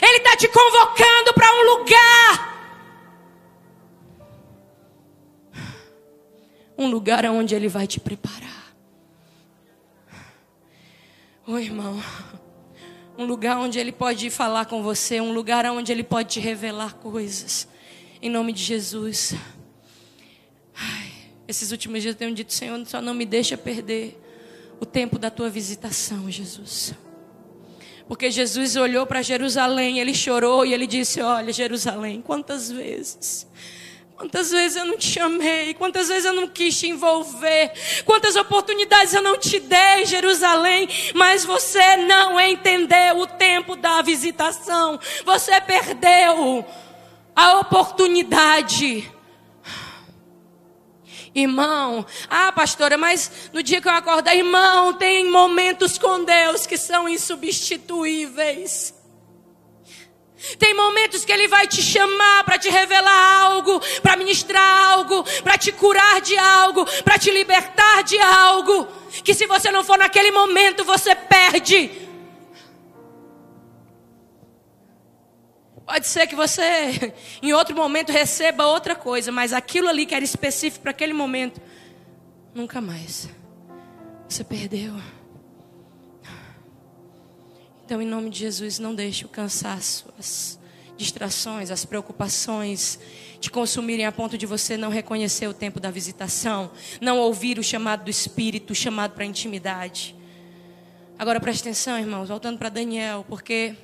Ele está te convocando para um lugar. Um lugar onde Ele vai te preparar. Oi, irmão. Um lugar onde Ele pode falar com você. Um lugar onde Ele pode te revelar coisas. Em nome de Jesus. Esses últimos dias eu tenho dito, Senhor, só não me deixa perder o tempo da tua visitação, Jesus. Porque Jesus olhou para Jerusalém, ele chorou e ele disse: Olha, Jerusalém, quantas vezes, quantas vezes eu não te chamei, quantas vezes eu não quis te envolver, quantas oportunidades eu não te dei, Jerusalém, mas você não entendeu o tempo da visitação, você perdeu a oportunidade Irmão, ah, pastora, mas no dia que eu acordar, irmão, tem momentos com Deus que são insubstituíveis. Tem momentos que Ele vai te chamar para te revelar algo, para ministrar algo, para te curar de algo, para te libertar de algo. Que se você não for naquele momento, você perde. Pode ser que você, em outro momento, receba outra coisa, mas aquilo ali que era específico para aquele momento, nunca mais. Você perdeu. Então, em nome de Jesus, não deixe o cansaço, as distrações, as preocupações te consumirem a ponto de você não reconhecer o tempo da visitação, não ouvir o chamado do Espírito, o chamado para a intimidade. Agora preste atenção, irmãos, voltando para Daniel, porque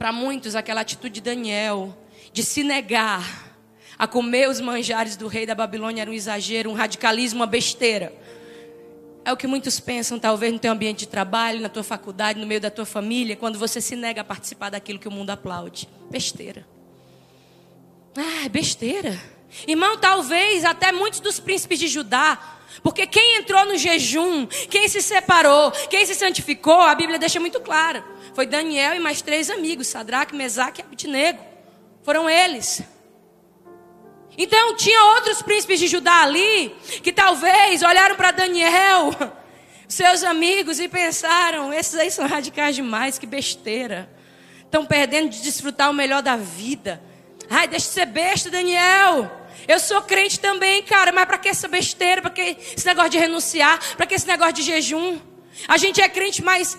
para muitos aquela atitude de Daniel de se negar a comer os manjares do rei da Babilônia era um exagero, um radicalismo, uma besteira. É o que muitos pensam, talvez, no teu ambiente de trabalho, na tua faculdade, no meio da tua família, quando você se nega a participar daquilo que o mundo aplaude. Besteira. Ah, é besteira. Irmão, talvez até muitos dos príncipes de Judá, porque quem entrou no jejum, quem se separou, quem se santificou, a Bíblia deixa muito claro. Foi Daniel e mais três amigos, Sadraque, Mesaque e Abednego. Foram eles. Então tinha outros príncipes de Judá ali que talvez olharam para Daniel, seus amigos, e pensaram: esses aí são radicais demais, que besteira. Estão perdendo de desfrutar o melhor da vida. Ai, deixa de ser besta, Daniel. Eu sou crente também, cara, mas para que essa besteira? Para que esse negócio de renunciar? Para que esse negócio de jejum? A gente é crente, mas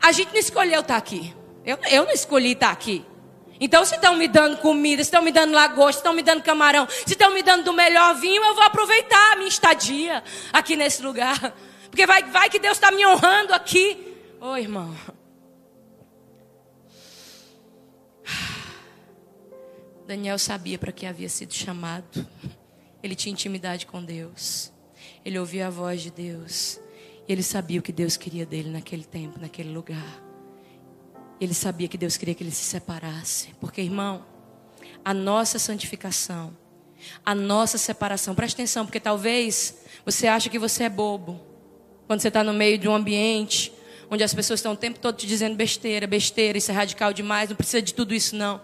a gente não escolheu estar tá aqui. Eu, eu não escolhi estar tá aqui. Então, se estão me dando comida, se estão me dando lagosta, se estão me dando camarão, se estão me dando do melhor vinho, eu vou aproveitar a minha estadia aqui nesse lugar. Porque vai, vai que Deus está me honrando aqui. Ô oh, irmão. Daniel sabia para que havia sido chamado. Ele tinha intimidade com Deus. Ele ouvia a voz de Deus. Ele sabia o que Deus queria dele naquele tempo, naquele lugar. Ele sabia que Deus queria que ele se separasse. Porque, irmão, a nossa santificação, a nossa separação, presta atenção, porque talvez você acha que você é bobo. Quando você está no meio de um ambiente onde as pessoas estão o tempo todo te dizendo besteira, besteira, isso é radical demais, não precisa de tudo isso, não.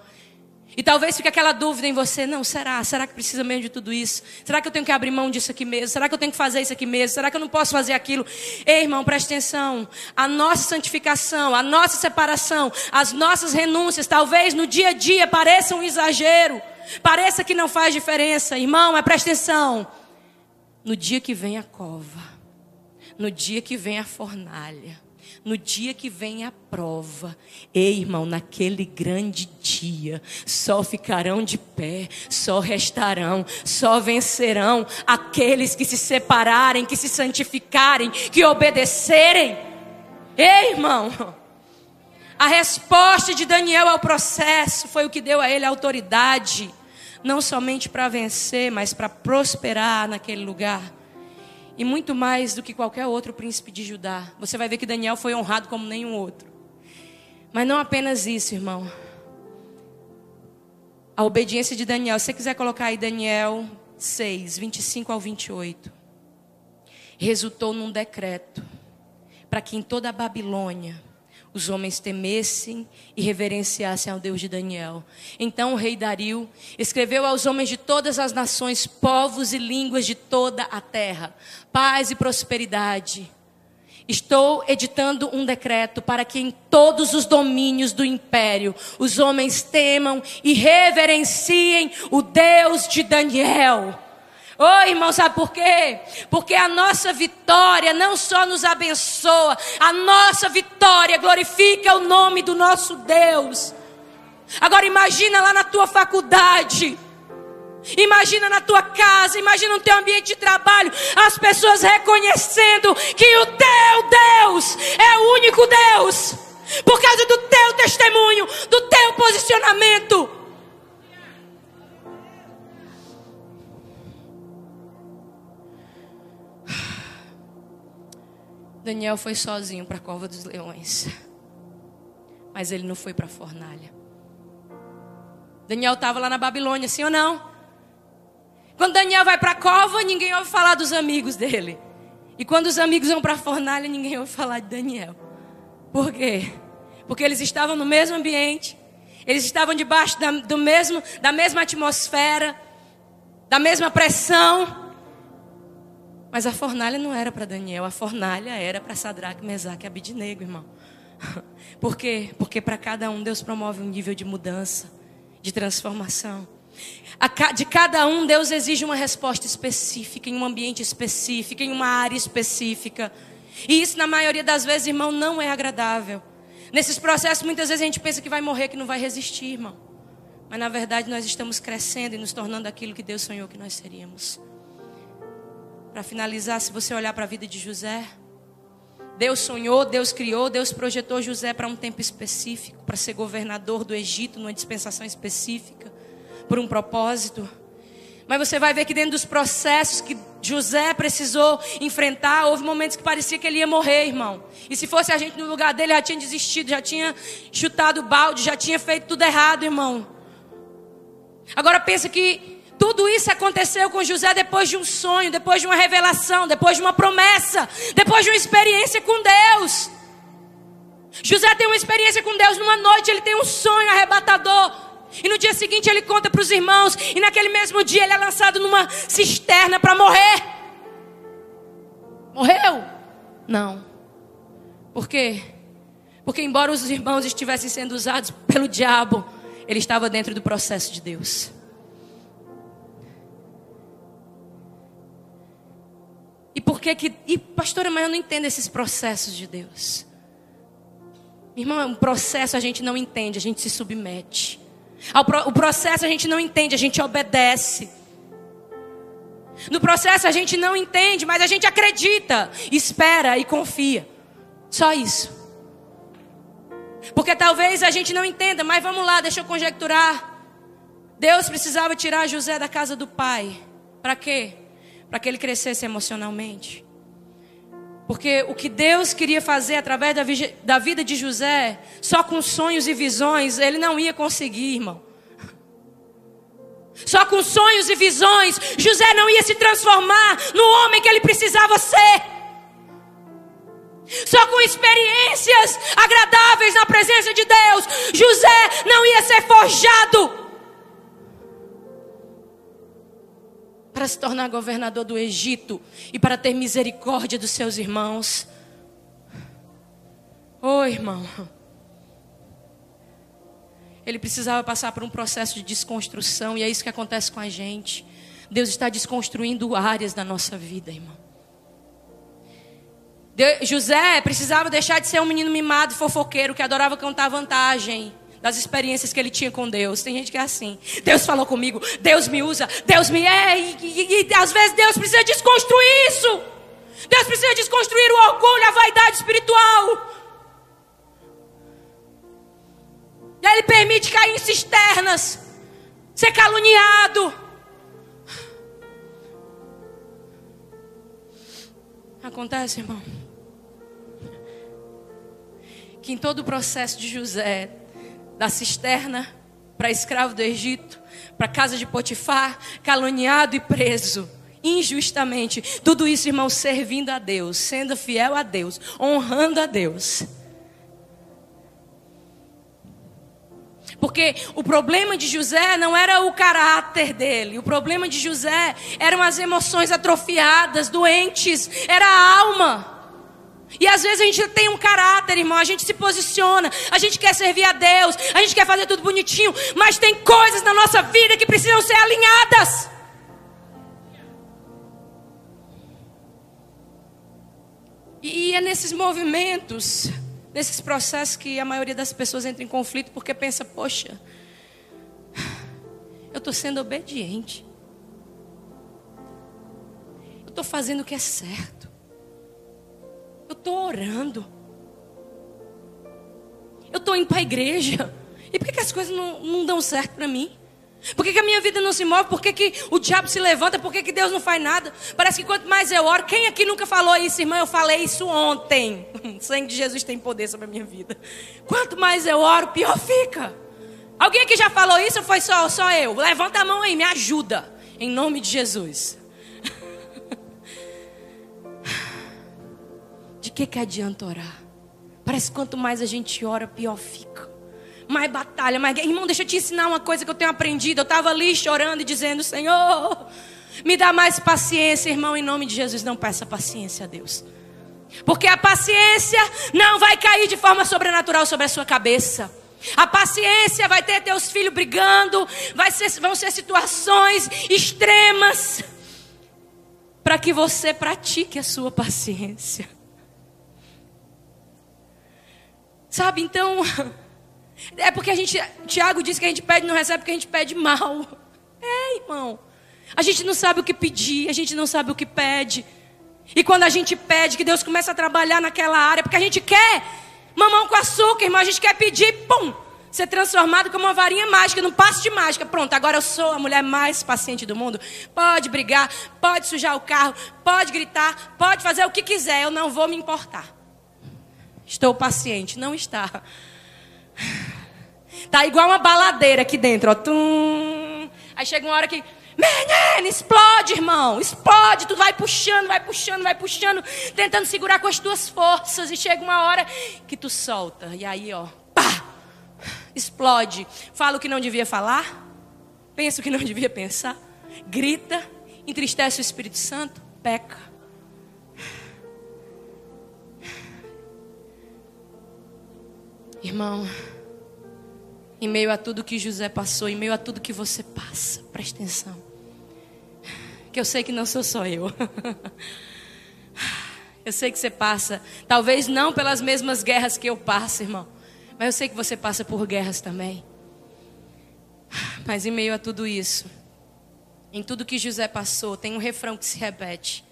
E talvez fique aquela dúvida em você: não, será? Será que precisa mesmo de tudo isso? Será que eu tenho que abrir mão disso aqui mesmo? Será que eu tenho que fazer isso aqui mesmo? Será que eu não posso fazer aquilo? Ei, irmão, preste atenção. A nossa santificação, a nossa separação, as nossas renúncias, talvez no dia a dia pareçam um exagero, pareça que não faz diferença. Irmão, mas preste atenção. No dia que vem a cova, no dia que vem a fornalha, no dia que vem a prova, ei irmão, naquele grande dia, só ficarão de pé, só restarão, só vencerão aqueles que se separarem, que se santificarem, que obedecerem. Ei irmão, a resposta de Daniel ao processo foi o que deu a ele autoridade, não somente para vencer, mas para prosperar naquele lugar e muito mais do que qualquer outro príncipe de Judá. Você vai ver que Daniel foi honrado como nenhum outro. Mas não apenas isso, irmão. A obediência de Daniel. Se você quiser colocar aí Daniel 6, 25 ao 28. Resultou num decreto para que em toda a Babilônia os homens temessem e reverenciassem ao Deus de Daniel. Então o rei Dario escreveu aos homens de todas as nações, povos e línguas de toda a terra: paz e prosperidade. Estou editando um decreto para que em todos os domínios do império os homens temam e reverenciem o Deus de Daniel. Oh, irmão, sabe por quê? Porque a nossa vitória não só nos abençoa, a nossa vitória glorifica o nome do nosso Deus. Agora imagina lá na tua faculdade. Imagina na tua casa, imagina no teu ambiente de trabalho, as pessoas reconhecendo que o teu Deus é o único Deus, por causa do teu testemunho, do teu posicionamento. Daniel foi sozinho para a cova dos leões. Mas ele não foi para a fornalha. Daniel estava lá na Babilônia, sim ou não? Quando Daniel vai para a cova, ninguém ouve falar dos amigos dele. E quando os amigos vão para a fornalha, ninguém ouve falar de Daniel. Por quê? Porque eles estavam no mesmo ambiente, eles estavam debaixo da, do mesmo, da mesma atmosfera, da mesma pressão. Mas a fornalha não era para Daniel, a fornalha era para Sadraque, Mesaque e Abidinego, irmão. Por quê? Porque para cada um Deus promove um nível de mudança, de transformação. De cada um, Deus exige uma resposta específica, em um ambiente específico, em uma área específica. E isso, na maioria das vezes, irmão, não é agradável. Nesses processos, muitas vezes a gente pensa que vai morrer, que não vai resistir, irmão. Mas na verdade, nós estamos crescendo e nos tornando aquilo que Deus sonhou que nós seríamos. Para finalizar, se você olhar para a vida de José, Deus sonhou, Deus criou, Deus projetou José para um tempo específico, para ser governador do Egito, numa dispensação específica, por um propósito. Mas você vai ver que dentro dos processos que José precisou enfrentar, houve momentos que parecia que ele ia morrer, irmão. E se fosse a gente no lugar dele, já tinha desistido, já tinha chutado o balde, já tinha feito tudo errado, irmão. Agora pensa que tudo isso aconteceu com José depois de um sonho, depois de uma revelação, depois de uma promessa, depois de uma experiência com Deus. José tem uma experiência com Deus numa noite, ele tem um sonho arrebatador. E no dia seguinte ele conta para os irmãos. E naquele mesmo dia ele é lançado numa cisterna para morrer. Morreu? Não. Por quê? Porque, embora os irmãos estivessem sendo usados pelo diabo, ele estava dentro do processo de Deus. Por que que. E, pastora, mas eu não entendo esses processos de Deus. Irmão, um processo a gente não entende, a gente se submete. O processo a gente não entende, a gente obedece. No processo a gente não entende, mas a gente acredita, espera e confia. Só isso. Porque talvez a gente não entenda, mas vamos lá, deixa eu conjecturar. Deus precisava tirar José da casa do pai. Para quê? Para que ele crescesse emocionalmente. Porque o que Deus queria fazer através da, da vida de José, só com sonhos e visões, ele não ia conseguir, irmão. Só com sonhos e visões, José não ia se transformar no homem que ele precisava ser. Só com experiências agradáveis na presença de Deus, José não ia ser forjado para se tornar governador do Egito e para ter misericórdia dos seus irmãos. Oi, oh, irmão. Ele precisava passar por um processo de desconstrução, e é isso que acontece com a gente. Deus está desconstruindo áreas da nossa vida, irmão. José precisava deixar de ser um menino mimado fofoqueiro que adorava cantar vantagem das experiências que ele tinha com Deus. Tem gente que é assim. Deus falou comigo, Deus me usa, Deus me é. E, e, e às vezes Deus precisa desconstruir isso. Deus precisa desconstruir o orgulho, a vaidade espiritual. E Ele permite cair em cisternas, ser caluniado. Acontece, irmão, que em todo o processo de José, da cisterna para escravo do Egito, para casa de Potifar, caluniado e preso injustamente. Tudo isso, irmão, servindo a Deus, sendo fiel a Deus, honrando a Deus. Porque o problema de José não era o caráter dele, o problema de José eram as emoções atrofiadas, doentes, era a alma. E às vezes a gente tem um caráter, irmão, a gente se posiciona, a gente quer servir a Deus, a gente quer fazer tudo bonitinho, mas tem coisas na nossa vida que precisam ser alinhadas. E é nesses movimentos, nesses processos que a maioria das pessoas entra em conflito porque pensa, poxa, eu estou sendo obediente. Eu estou fazendo o que é certo. Estou orando. Eu estou indo para a igreja. E por que, que as coisas não, não dão certo para mim? Por que, que, a minha vida não se move? Por que, que o diabo se levanta? Por que, que Deus não faz nada? Parece que quanto mais eu oro, quem aqui nunca falou isso, irmão? Eu falei isso ontem. O sangue de Jesus tem poder sobre a minha vida. Quanto mais eu oro, pior fica. Alguém aqui já falou isso ou foi só, só eu? Levanta a mão aí, me ajuda. Em nome de Jesus. De que, que adianta orar? Parece que quanto mais a gente ora, pior fica. Mais batalha, mais guerra. Irmão, deixa eu te ensinar uma coisa que eu tenho aprendido. Eu estava ali chorando e dizendo: Senhor, me dá mais paciência, irmão. Em nome de Jesus, não peça paciência a Deus. Porque a paciência não vai cair de forma sobrenatural sobre a sua cabeça. A paciência vai ter teus filhos brigando, vai ser, vão ser situações extremas para que você pratique a sua paciência. Sabe, então, é porque a gente, Tiago diz que a gente pede e não recebe porque a gente pede mal. É, irmão. A gente não sabe o que pedir, a gente não sabe o que pede. E quando a gente pede, que Deus começa a trabalhar naquela área, porque a gente quer mamão com açúcar, irmão, a gente quer pedir, pum, ser transformado como uma varinha mágica, num passo de mágica. Pronto, agora eu sou a mulher mais paciente do mundo. Pode brigar, pode sujar o carro, pode gritar, pode fazer o que quiser, eu não vou me importar. Estou paciente, não está. Tá igual uma baladeira aqui dentro, ó. Tum. Aí chega uma hora que Menino, explode, irmão. Explode. Tu vai puxando, vai puxando, vai puxando, tentando segurar com as tuas forças. E chega uma hora que tu solta. E aí, ó, pá! Explode. Fala o que não devia falar. Pensa o que não devia pensar. Grita. Entristece o Espírito Santo. Peca. Irmão, em meio a tudo que José passou, em meio a tudo que você passa, presta atenção que eu sei que não sou só eu. Eu sei que você passa, talvez não pelas mesmas guerras que eu passo, irmão, mas eu sei que você passa por guerras também. Mas em meio a tudo isso, em tudo que José passou, tem um refrão que se repete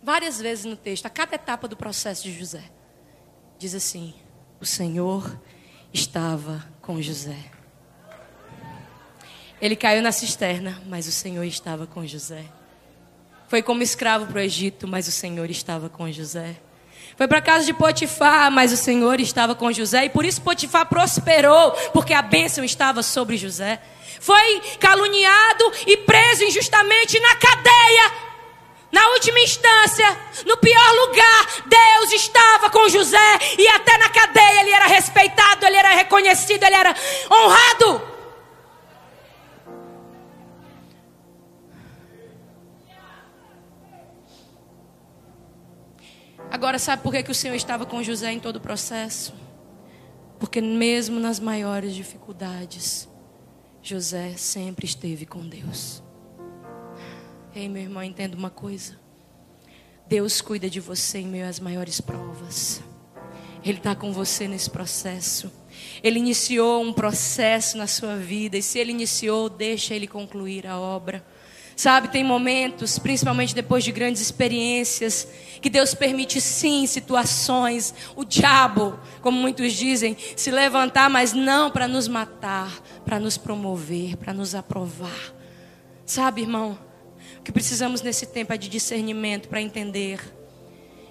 várias vezes no texto, a cada etapa do processo de José. Diz assim: O Senhor estava com José. Ele caiu na cisterna, mas o Senhor estava com José. Foi como escravo para o Egito, mas o Senhor estava com José. Foi para a casa de Potifar, mas o Senhor estava com José. E por isso Potifar prosperou, porque a bênção estava sobre José. Foi caluniado e preso injustamente na cadeia. Na última instância, no pior lugar, Deus estava com José. E até na cadeia ele era respeitado, ele era reconhecido, ele era honrado. Agora, sabe por que, que o Senhor estava com José em todo o processo? Porque, mesmo nas maiores dificuldades, José sempre esteve com Deus. Ei, meu irmão, entenda uma coisa. Deus cuida de você em meio às maiores provas. Ele está com você nesse processo. Ele iniciou um processo na sua vida. E se ele iniciou, deixa ele concluir a obra. Sabe, tem momentos, principalmente depois de grandes experiências, que Deus permite sim situações, o diabo, como muitos dizem, se levantar, mas não para nos matar, para nos promover, para nos aprovar. Sabe, irmão, o que precisamos nesse tempo é de discernimento para entender,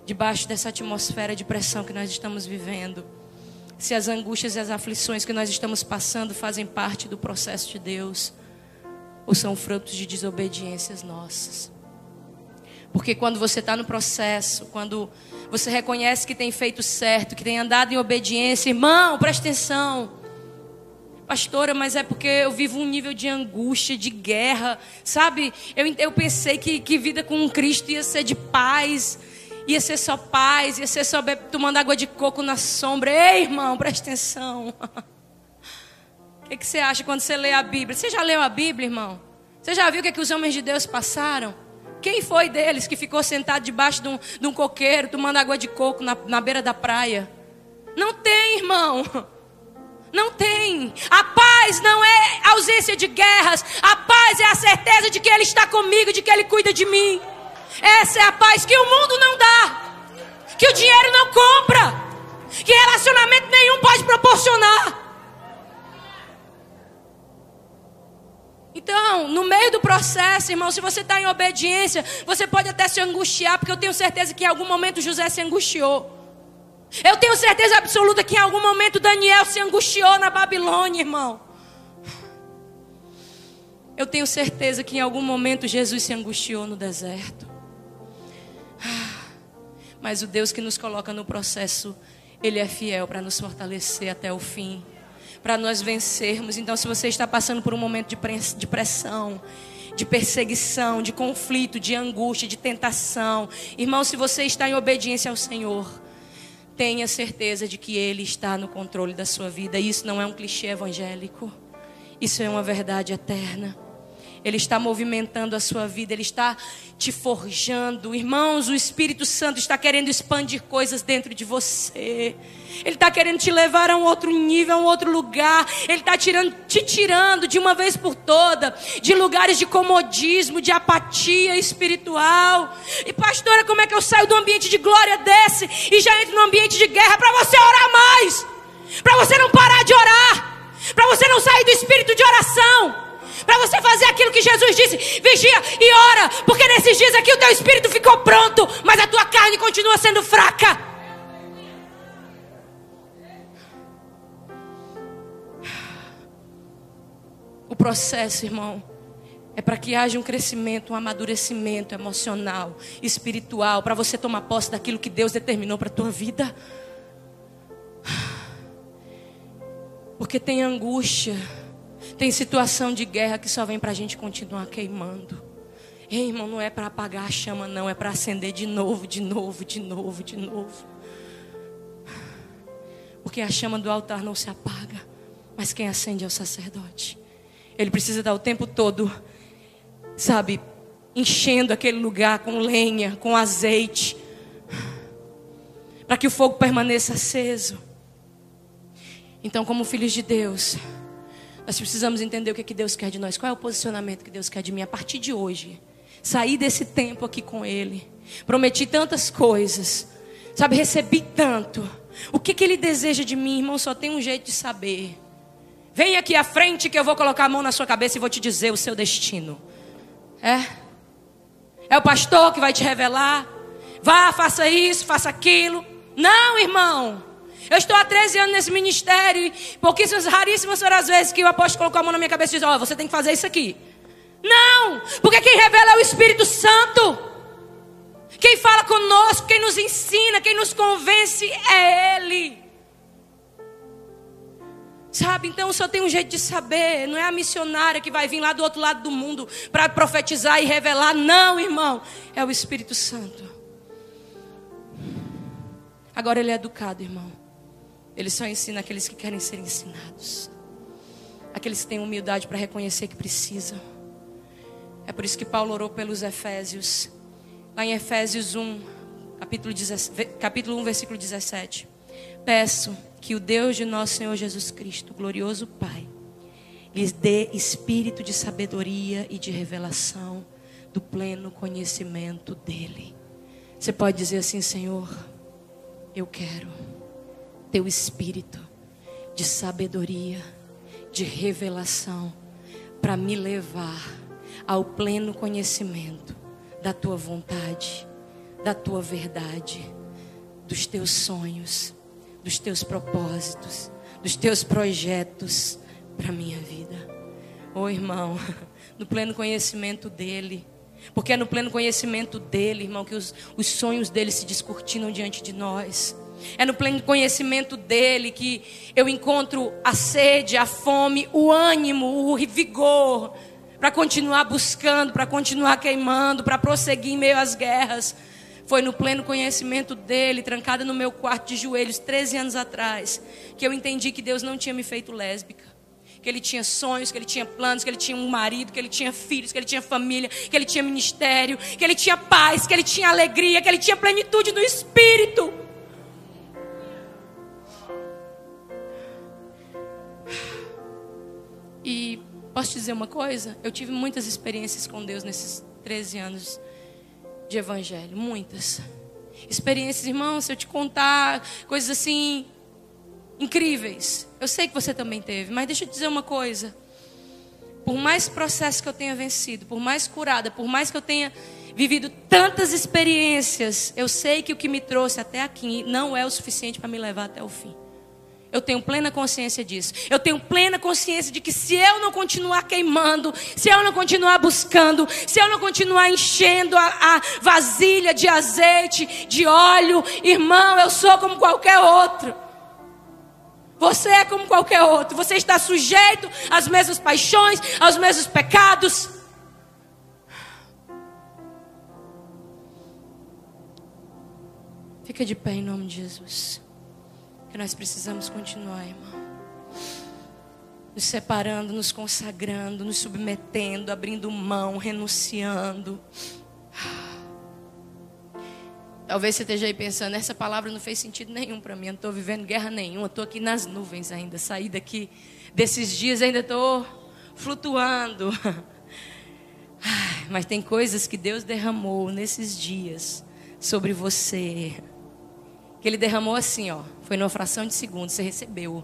debaixo dessa atmosfera de pressão que nós estamos vivendo, se as angústias e as aflições que nós estamos passando fazem parte do processo de Deus ou são frutos de desobediências nossas. Porque quando você está no processo, quando você reconhece que tem feito certo, que tem andado em obediência, irmão, presta atenção. Pastora, mas é porque eu vivo um nível de angústia, de guerra, sabe? Eu, eu pensei que, que vida com Cristo ia ser de paz, ia ser só paz, ia ser só tomando água de coco na sombra. Ei, irmão, presta atenção. O que, que, você acha quando você lê a Bíblia? Você já leu a Bíblia, irmão? Você já viu o que, que os homens de Deus passaram? Quem foi deles que ficou sentado debaixo de um, de um coqueiro, tomando água de coco na, na beira da praia? Não tem, irmão. Não tem. A paz não é ausência de guerras. A paz é a certeza de que Ele está comigo, de que Ele cuida de mim. Essa é a paz que o mundo não dá, que o dinheiro não compra, que relacionamento nenhum pode proporcionar. Então, no meio do processo, irmão, se você está em obediência, você pode até se angustiar, porque eu tenho certeza que em algum momento José se angustiou. Eu tenho certeza absoluta que em algum momento Daniel se angustiou na Babilônia, irmão. Eu tenho certeza que em algum momento Jesus se angustiou no deserto. Mas o Deus que nos coloca no processo, Ele é fiel para nos fortalecer até o fim. para nós vencermos. Então, se você está passando por um momento de pressão, de perseguição, de conflito, de angústia, de tentação, irmão, se você está em obediência ao Senhor, tenha certeza de que Ele está no controle da sua vida. Isso não é um clichê evangélico, isso é uma verdade eterna. Ele está movimentando a sua vida, Ele está te forjando. Irmãos, o Espírito Santo está querendo expandir coisas dentro de você. Ele está querendo te levar a um outro nível, a um outro lugar. Ele está tirando, te tirando de uma vez por toda de lugares de comodismo, de apatia espiritual. E pastora, como é que eu saio do ambiente de glória desse e já entro no ambiente de guerra para você orar mais? Para você não parar de orar? Para você não sair do espírito de oração? Para você fazer aquilo que Jesus disse: vigia e ora, porque nesses dias aqui o teu espírito ficou pronto, mas a tua carne continua sendo fraca. O processo, irmão, é para que haja um crescimento, um amadurecimento emocional, espiritual, para você tomar posse daquilo que Deus determinou para a tua vida. Porque tem angústia tem situação de guerra que só vem para a gente continuar queimando. Ei, irmão, não é para apagar a chama, não. É para acender de novo, de novo, de novo, de novo. Porque a chama do altar não se apaga. Mas quem acende é o sacerdote. Ele precisa dar o tempo todo, sabe, enchendo aquele lugar com lenha, com azeite. Para que o fogo permaneça aceso. Então, como filhos de Deus. Nós precisamos entender o que, é que Deus quer de nós. Qual é o posicionamento que Deus quer de mim a partir de hoje. Sair desse tempo aqui com Ele. Prometi tantas coisas. Sabe, recebi tanto. O que, que Ele deseja de mim, irmão? Só tem um jeito de saber. Vem aqui à frente que eu vou colocar a mão na sua cabeça e vou te dizer o seu destino. É? É o pastor que vai te revelar. Vá, faça isso, faça aquilo. Não, irmão. Eu estou há 13 anos nesse ministério pouquíssimas, raríssimas foram as vezes que o apóstolo colocou a mão na minha cabeça e disse: Ó, oh, você tem que fazer isso aqui. Não, porque quem revela é o Espírito Santo. Quem fala conosco, quem nos ensina, quem nos convence é Ele. Sabe, então só tem um jeito de saber. Não é a missionária que vai vir lá do outro lado do mundo para profetizar e revelar. Não, irmão. É o Espírito Santo. Agora ele é educado, irmão. Ele só ensina aqueles que querem ser ensinados. Aqueles que têm humildade para reconhecer que precisam. É por isso que Paulo orou pelos Efésios. Lá em Efésios 1, capítulo, 17, capítulo 1, versículo 17. Peço que o Deus de nosso Senhor Jesus Cristo, glorioso Pai, lhes dê espírito de sabedoria e de revelação do pleno conhecimento dEle. Você pode dizer assim, Senhor, eu quero teu espírito de sabedoria, de revelação, para me levar ao pleno conhecimento da tua vontade, da tua verdade, dos teus sonhos, dos teus propósitos, dos teus projetos para minha vida. Ô oh, irmão, no pleno conhecimento dele, porque é no pleno conhecimento dele, irmão, que os, os sonhos dele se descortinam diante de nós. É no pleno conhecimento dele que eu encontro a sede, a fome, o ânimo, o vigor para continuar buscando, para continuar queimando, para prosseguir em meio às guerras. Foi no pleno conhecimento dele, trancada no meu quarto de joelhos, 13 anos atrás, que eu entendi que Deus não tinha me feito lésbica. Que ele tinha sonhos, que ele tinha planos, que ele tinha um marido, que ele tinha filhos, que ele tinha família, que ele tinha ministério, que ele tinha paz, que ele tinha alegria, que ele tinha plenitude do espírito. E posso te dizer uma coisa? Eu tive muitas experiências com Deus nesses 13 anos de evangelho, muitas. Experiências, irmãos, se eu te contar coisas assim incríveis. Eu sei que você também teve, mas deixa eu te dizer uma coisa. Por mais processo que eu tenha vencido, por mais curada, por mais que eu tenha vivido tantas experiências, eu sei que o que me trouxe até aqui não é o suficiente para me levar até o fim. Eu tenho plena consciência disso. Eu tenho plena consciência de que se eu não continuar queimando, se eu não continuar buscando, se eu não continuar enchendo a, a vasilha de azeite, de óleo, irmão, eu sou como qualquer outro. Você é como qualquer outro. Você está sujeito às mesmas paixões, aos mesmos pecados. Fica de pé em nome de Jesus. Que nós precisamos continuar, irmão. Nos separando, nos consagrando, nos submetendo, abrindo mão, renunciando. Talvez você esteja aí pensando, essa palavra não fez sentido nenhum para mim, eu não estou vivendo guerra nenhuma, estou aqui nas nuvens ainda, saí daqui desses dias ainda estou flutuando. Mas tem coisas que Deus derramou nesses dias sobre você. Que Ele derramou assim, ó. Foi numa fração de segundo, você recebeu.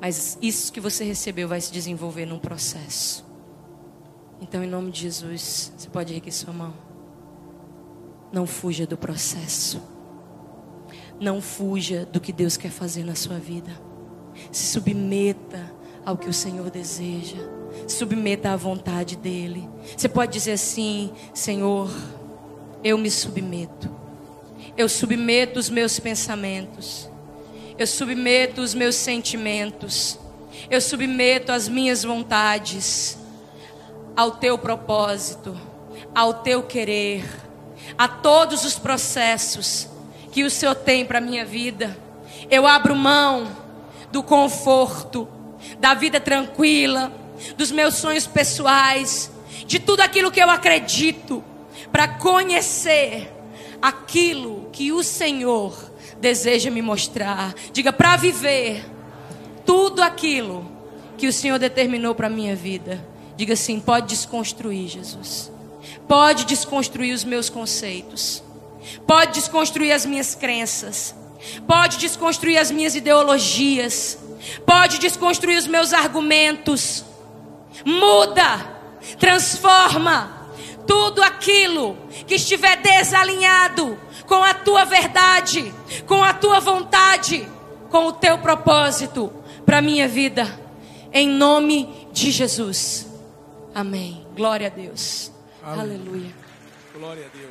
Mas isso que você recebeu vai se desenvolver num processo. Então, em nome de Jesus, você pode aqui sua mão. Não fuja do processo. Não fuja do que Deus quer fazer na sua vida. Se submeta ao que o Senhor deseja. Se submeta à vontade dEle. Você pode dizer assim: Senhor, eu me submeto. Eu submeto os meus pensamentos. Eu submeto os meus sentimentos. Eu submeto as minhas vontades ao teu propósito, ao teu querer a todos os processos que o Senhor tem para minha vida. Eu abro mão do conforto, da vida tranquila, dos meus sonhos pessoais, de tudo aquilo que eu acredito, para conhecer aquilo que o Senhor deseja me mostrar. Diga, para viver tudo aquilo que o Senhor determinou para minha vida. Diga assim: pode desconstruir, Jesus pode desconstruir os meus conceitos, pode desconstruir as minhas crenças, pode desconstruir as minhas ideologias, pode desconstruir os meus argumentos. Muda, transforma tudo aquilo que estiver desalinhado com a tua verdade, com a tua vontade, com o teu propósito para a minha vida, em nome de Jesus. Amém. Glória a Deus. Amém. Aleluia. Glória a Deus.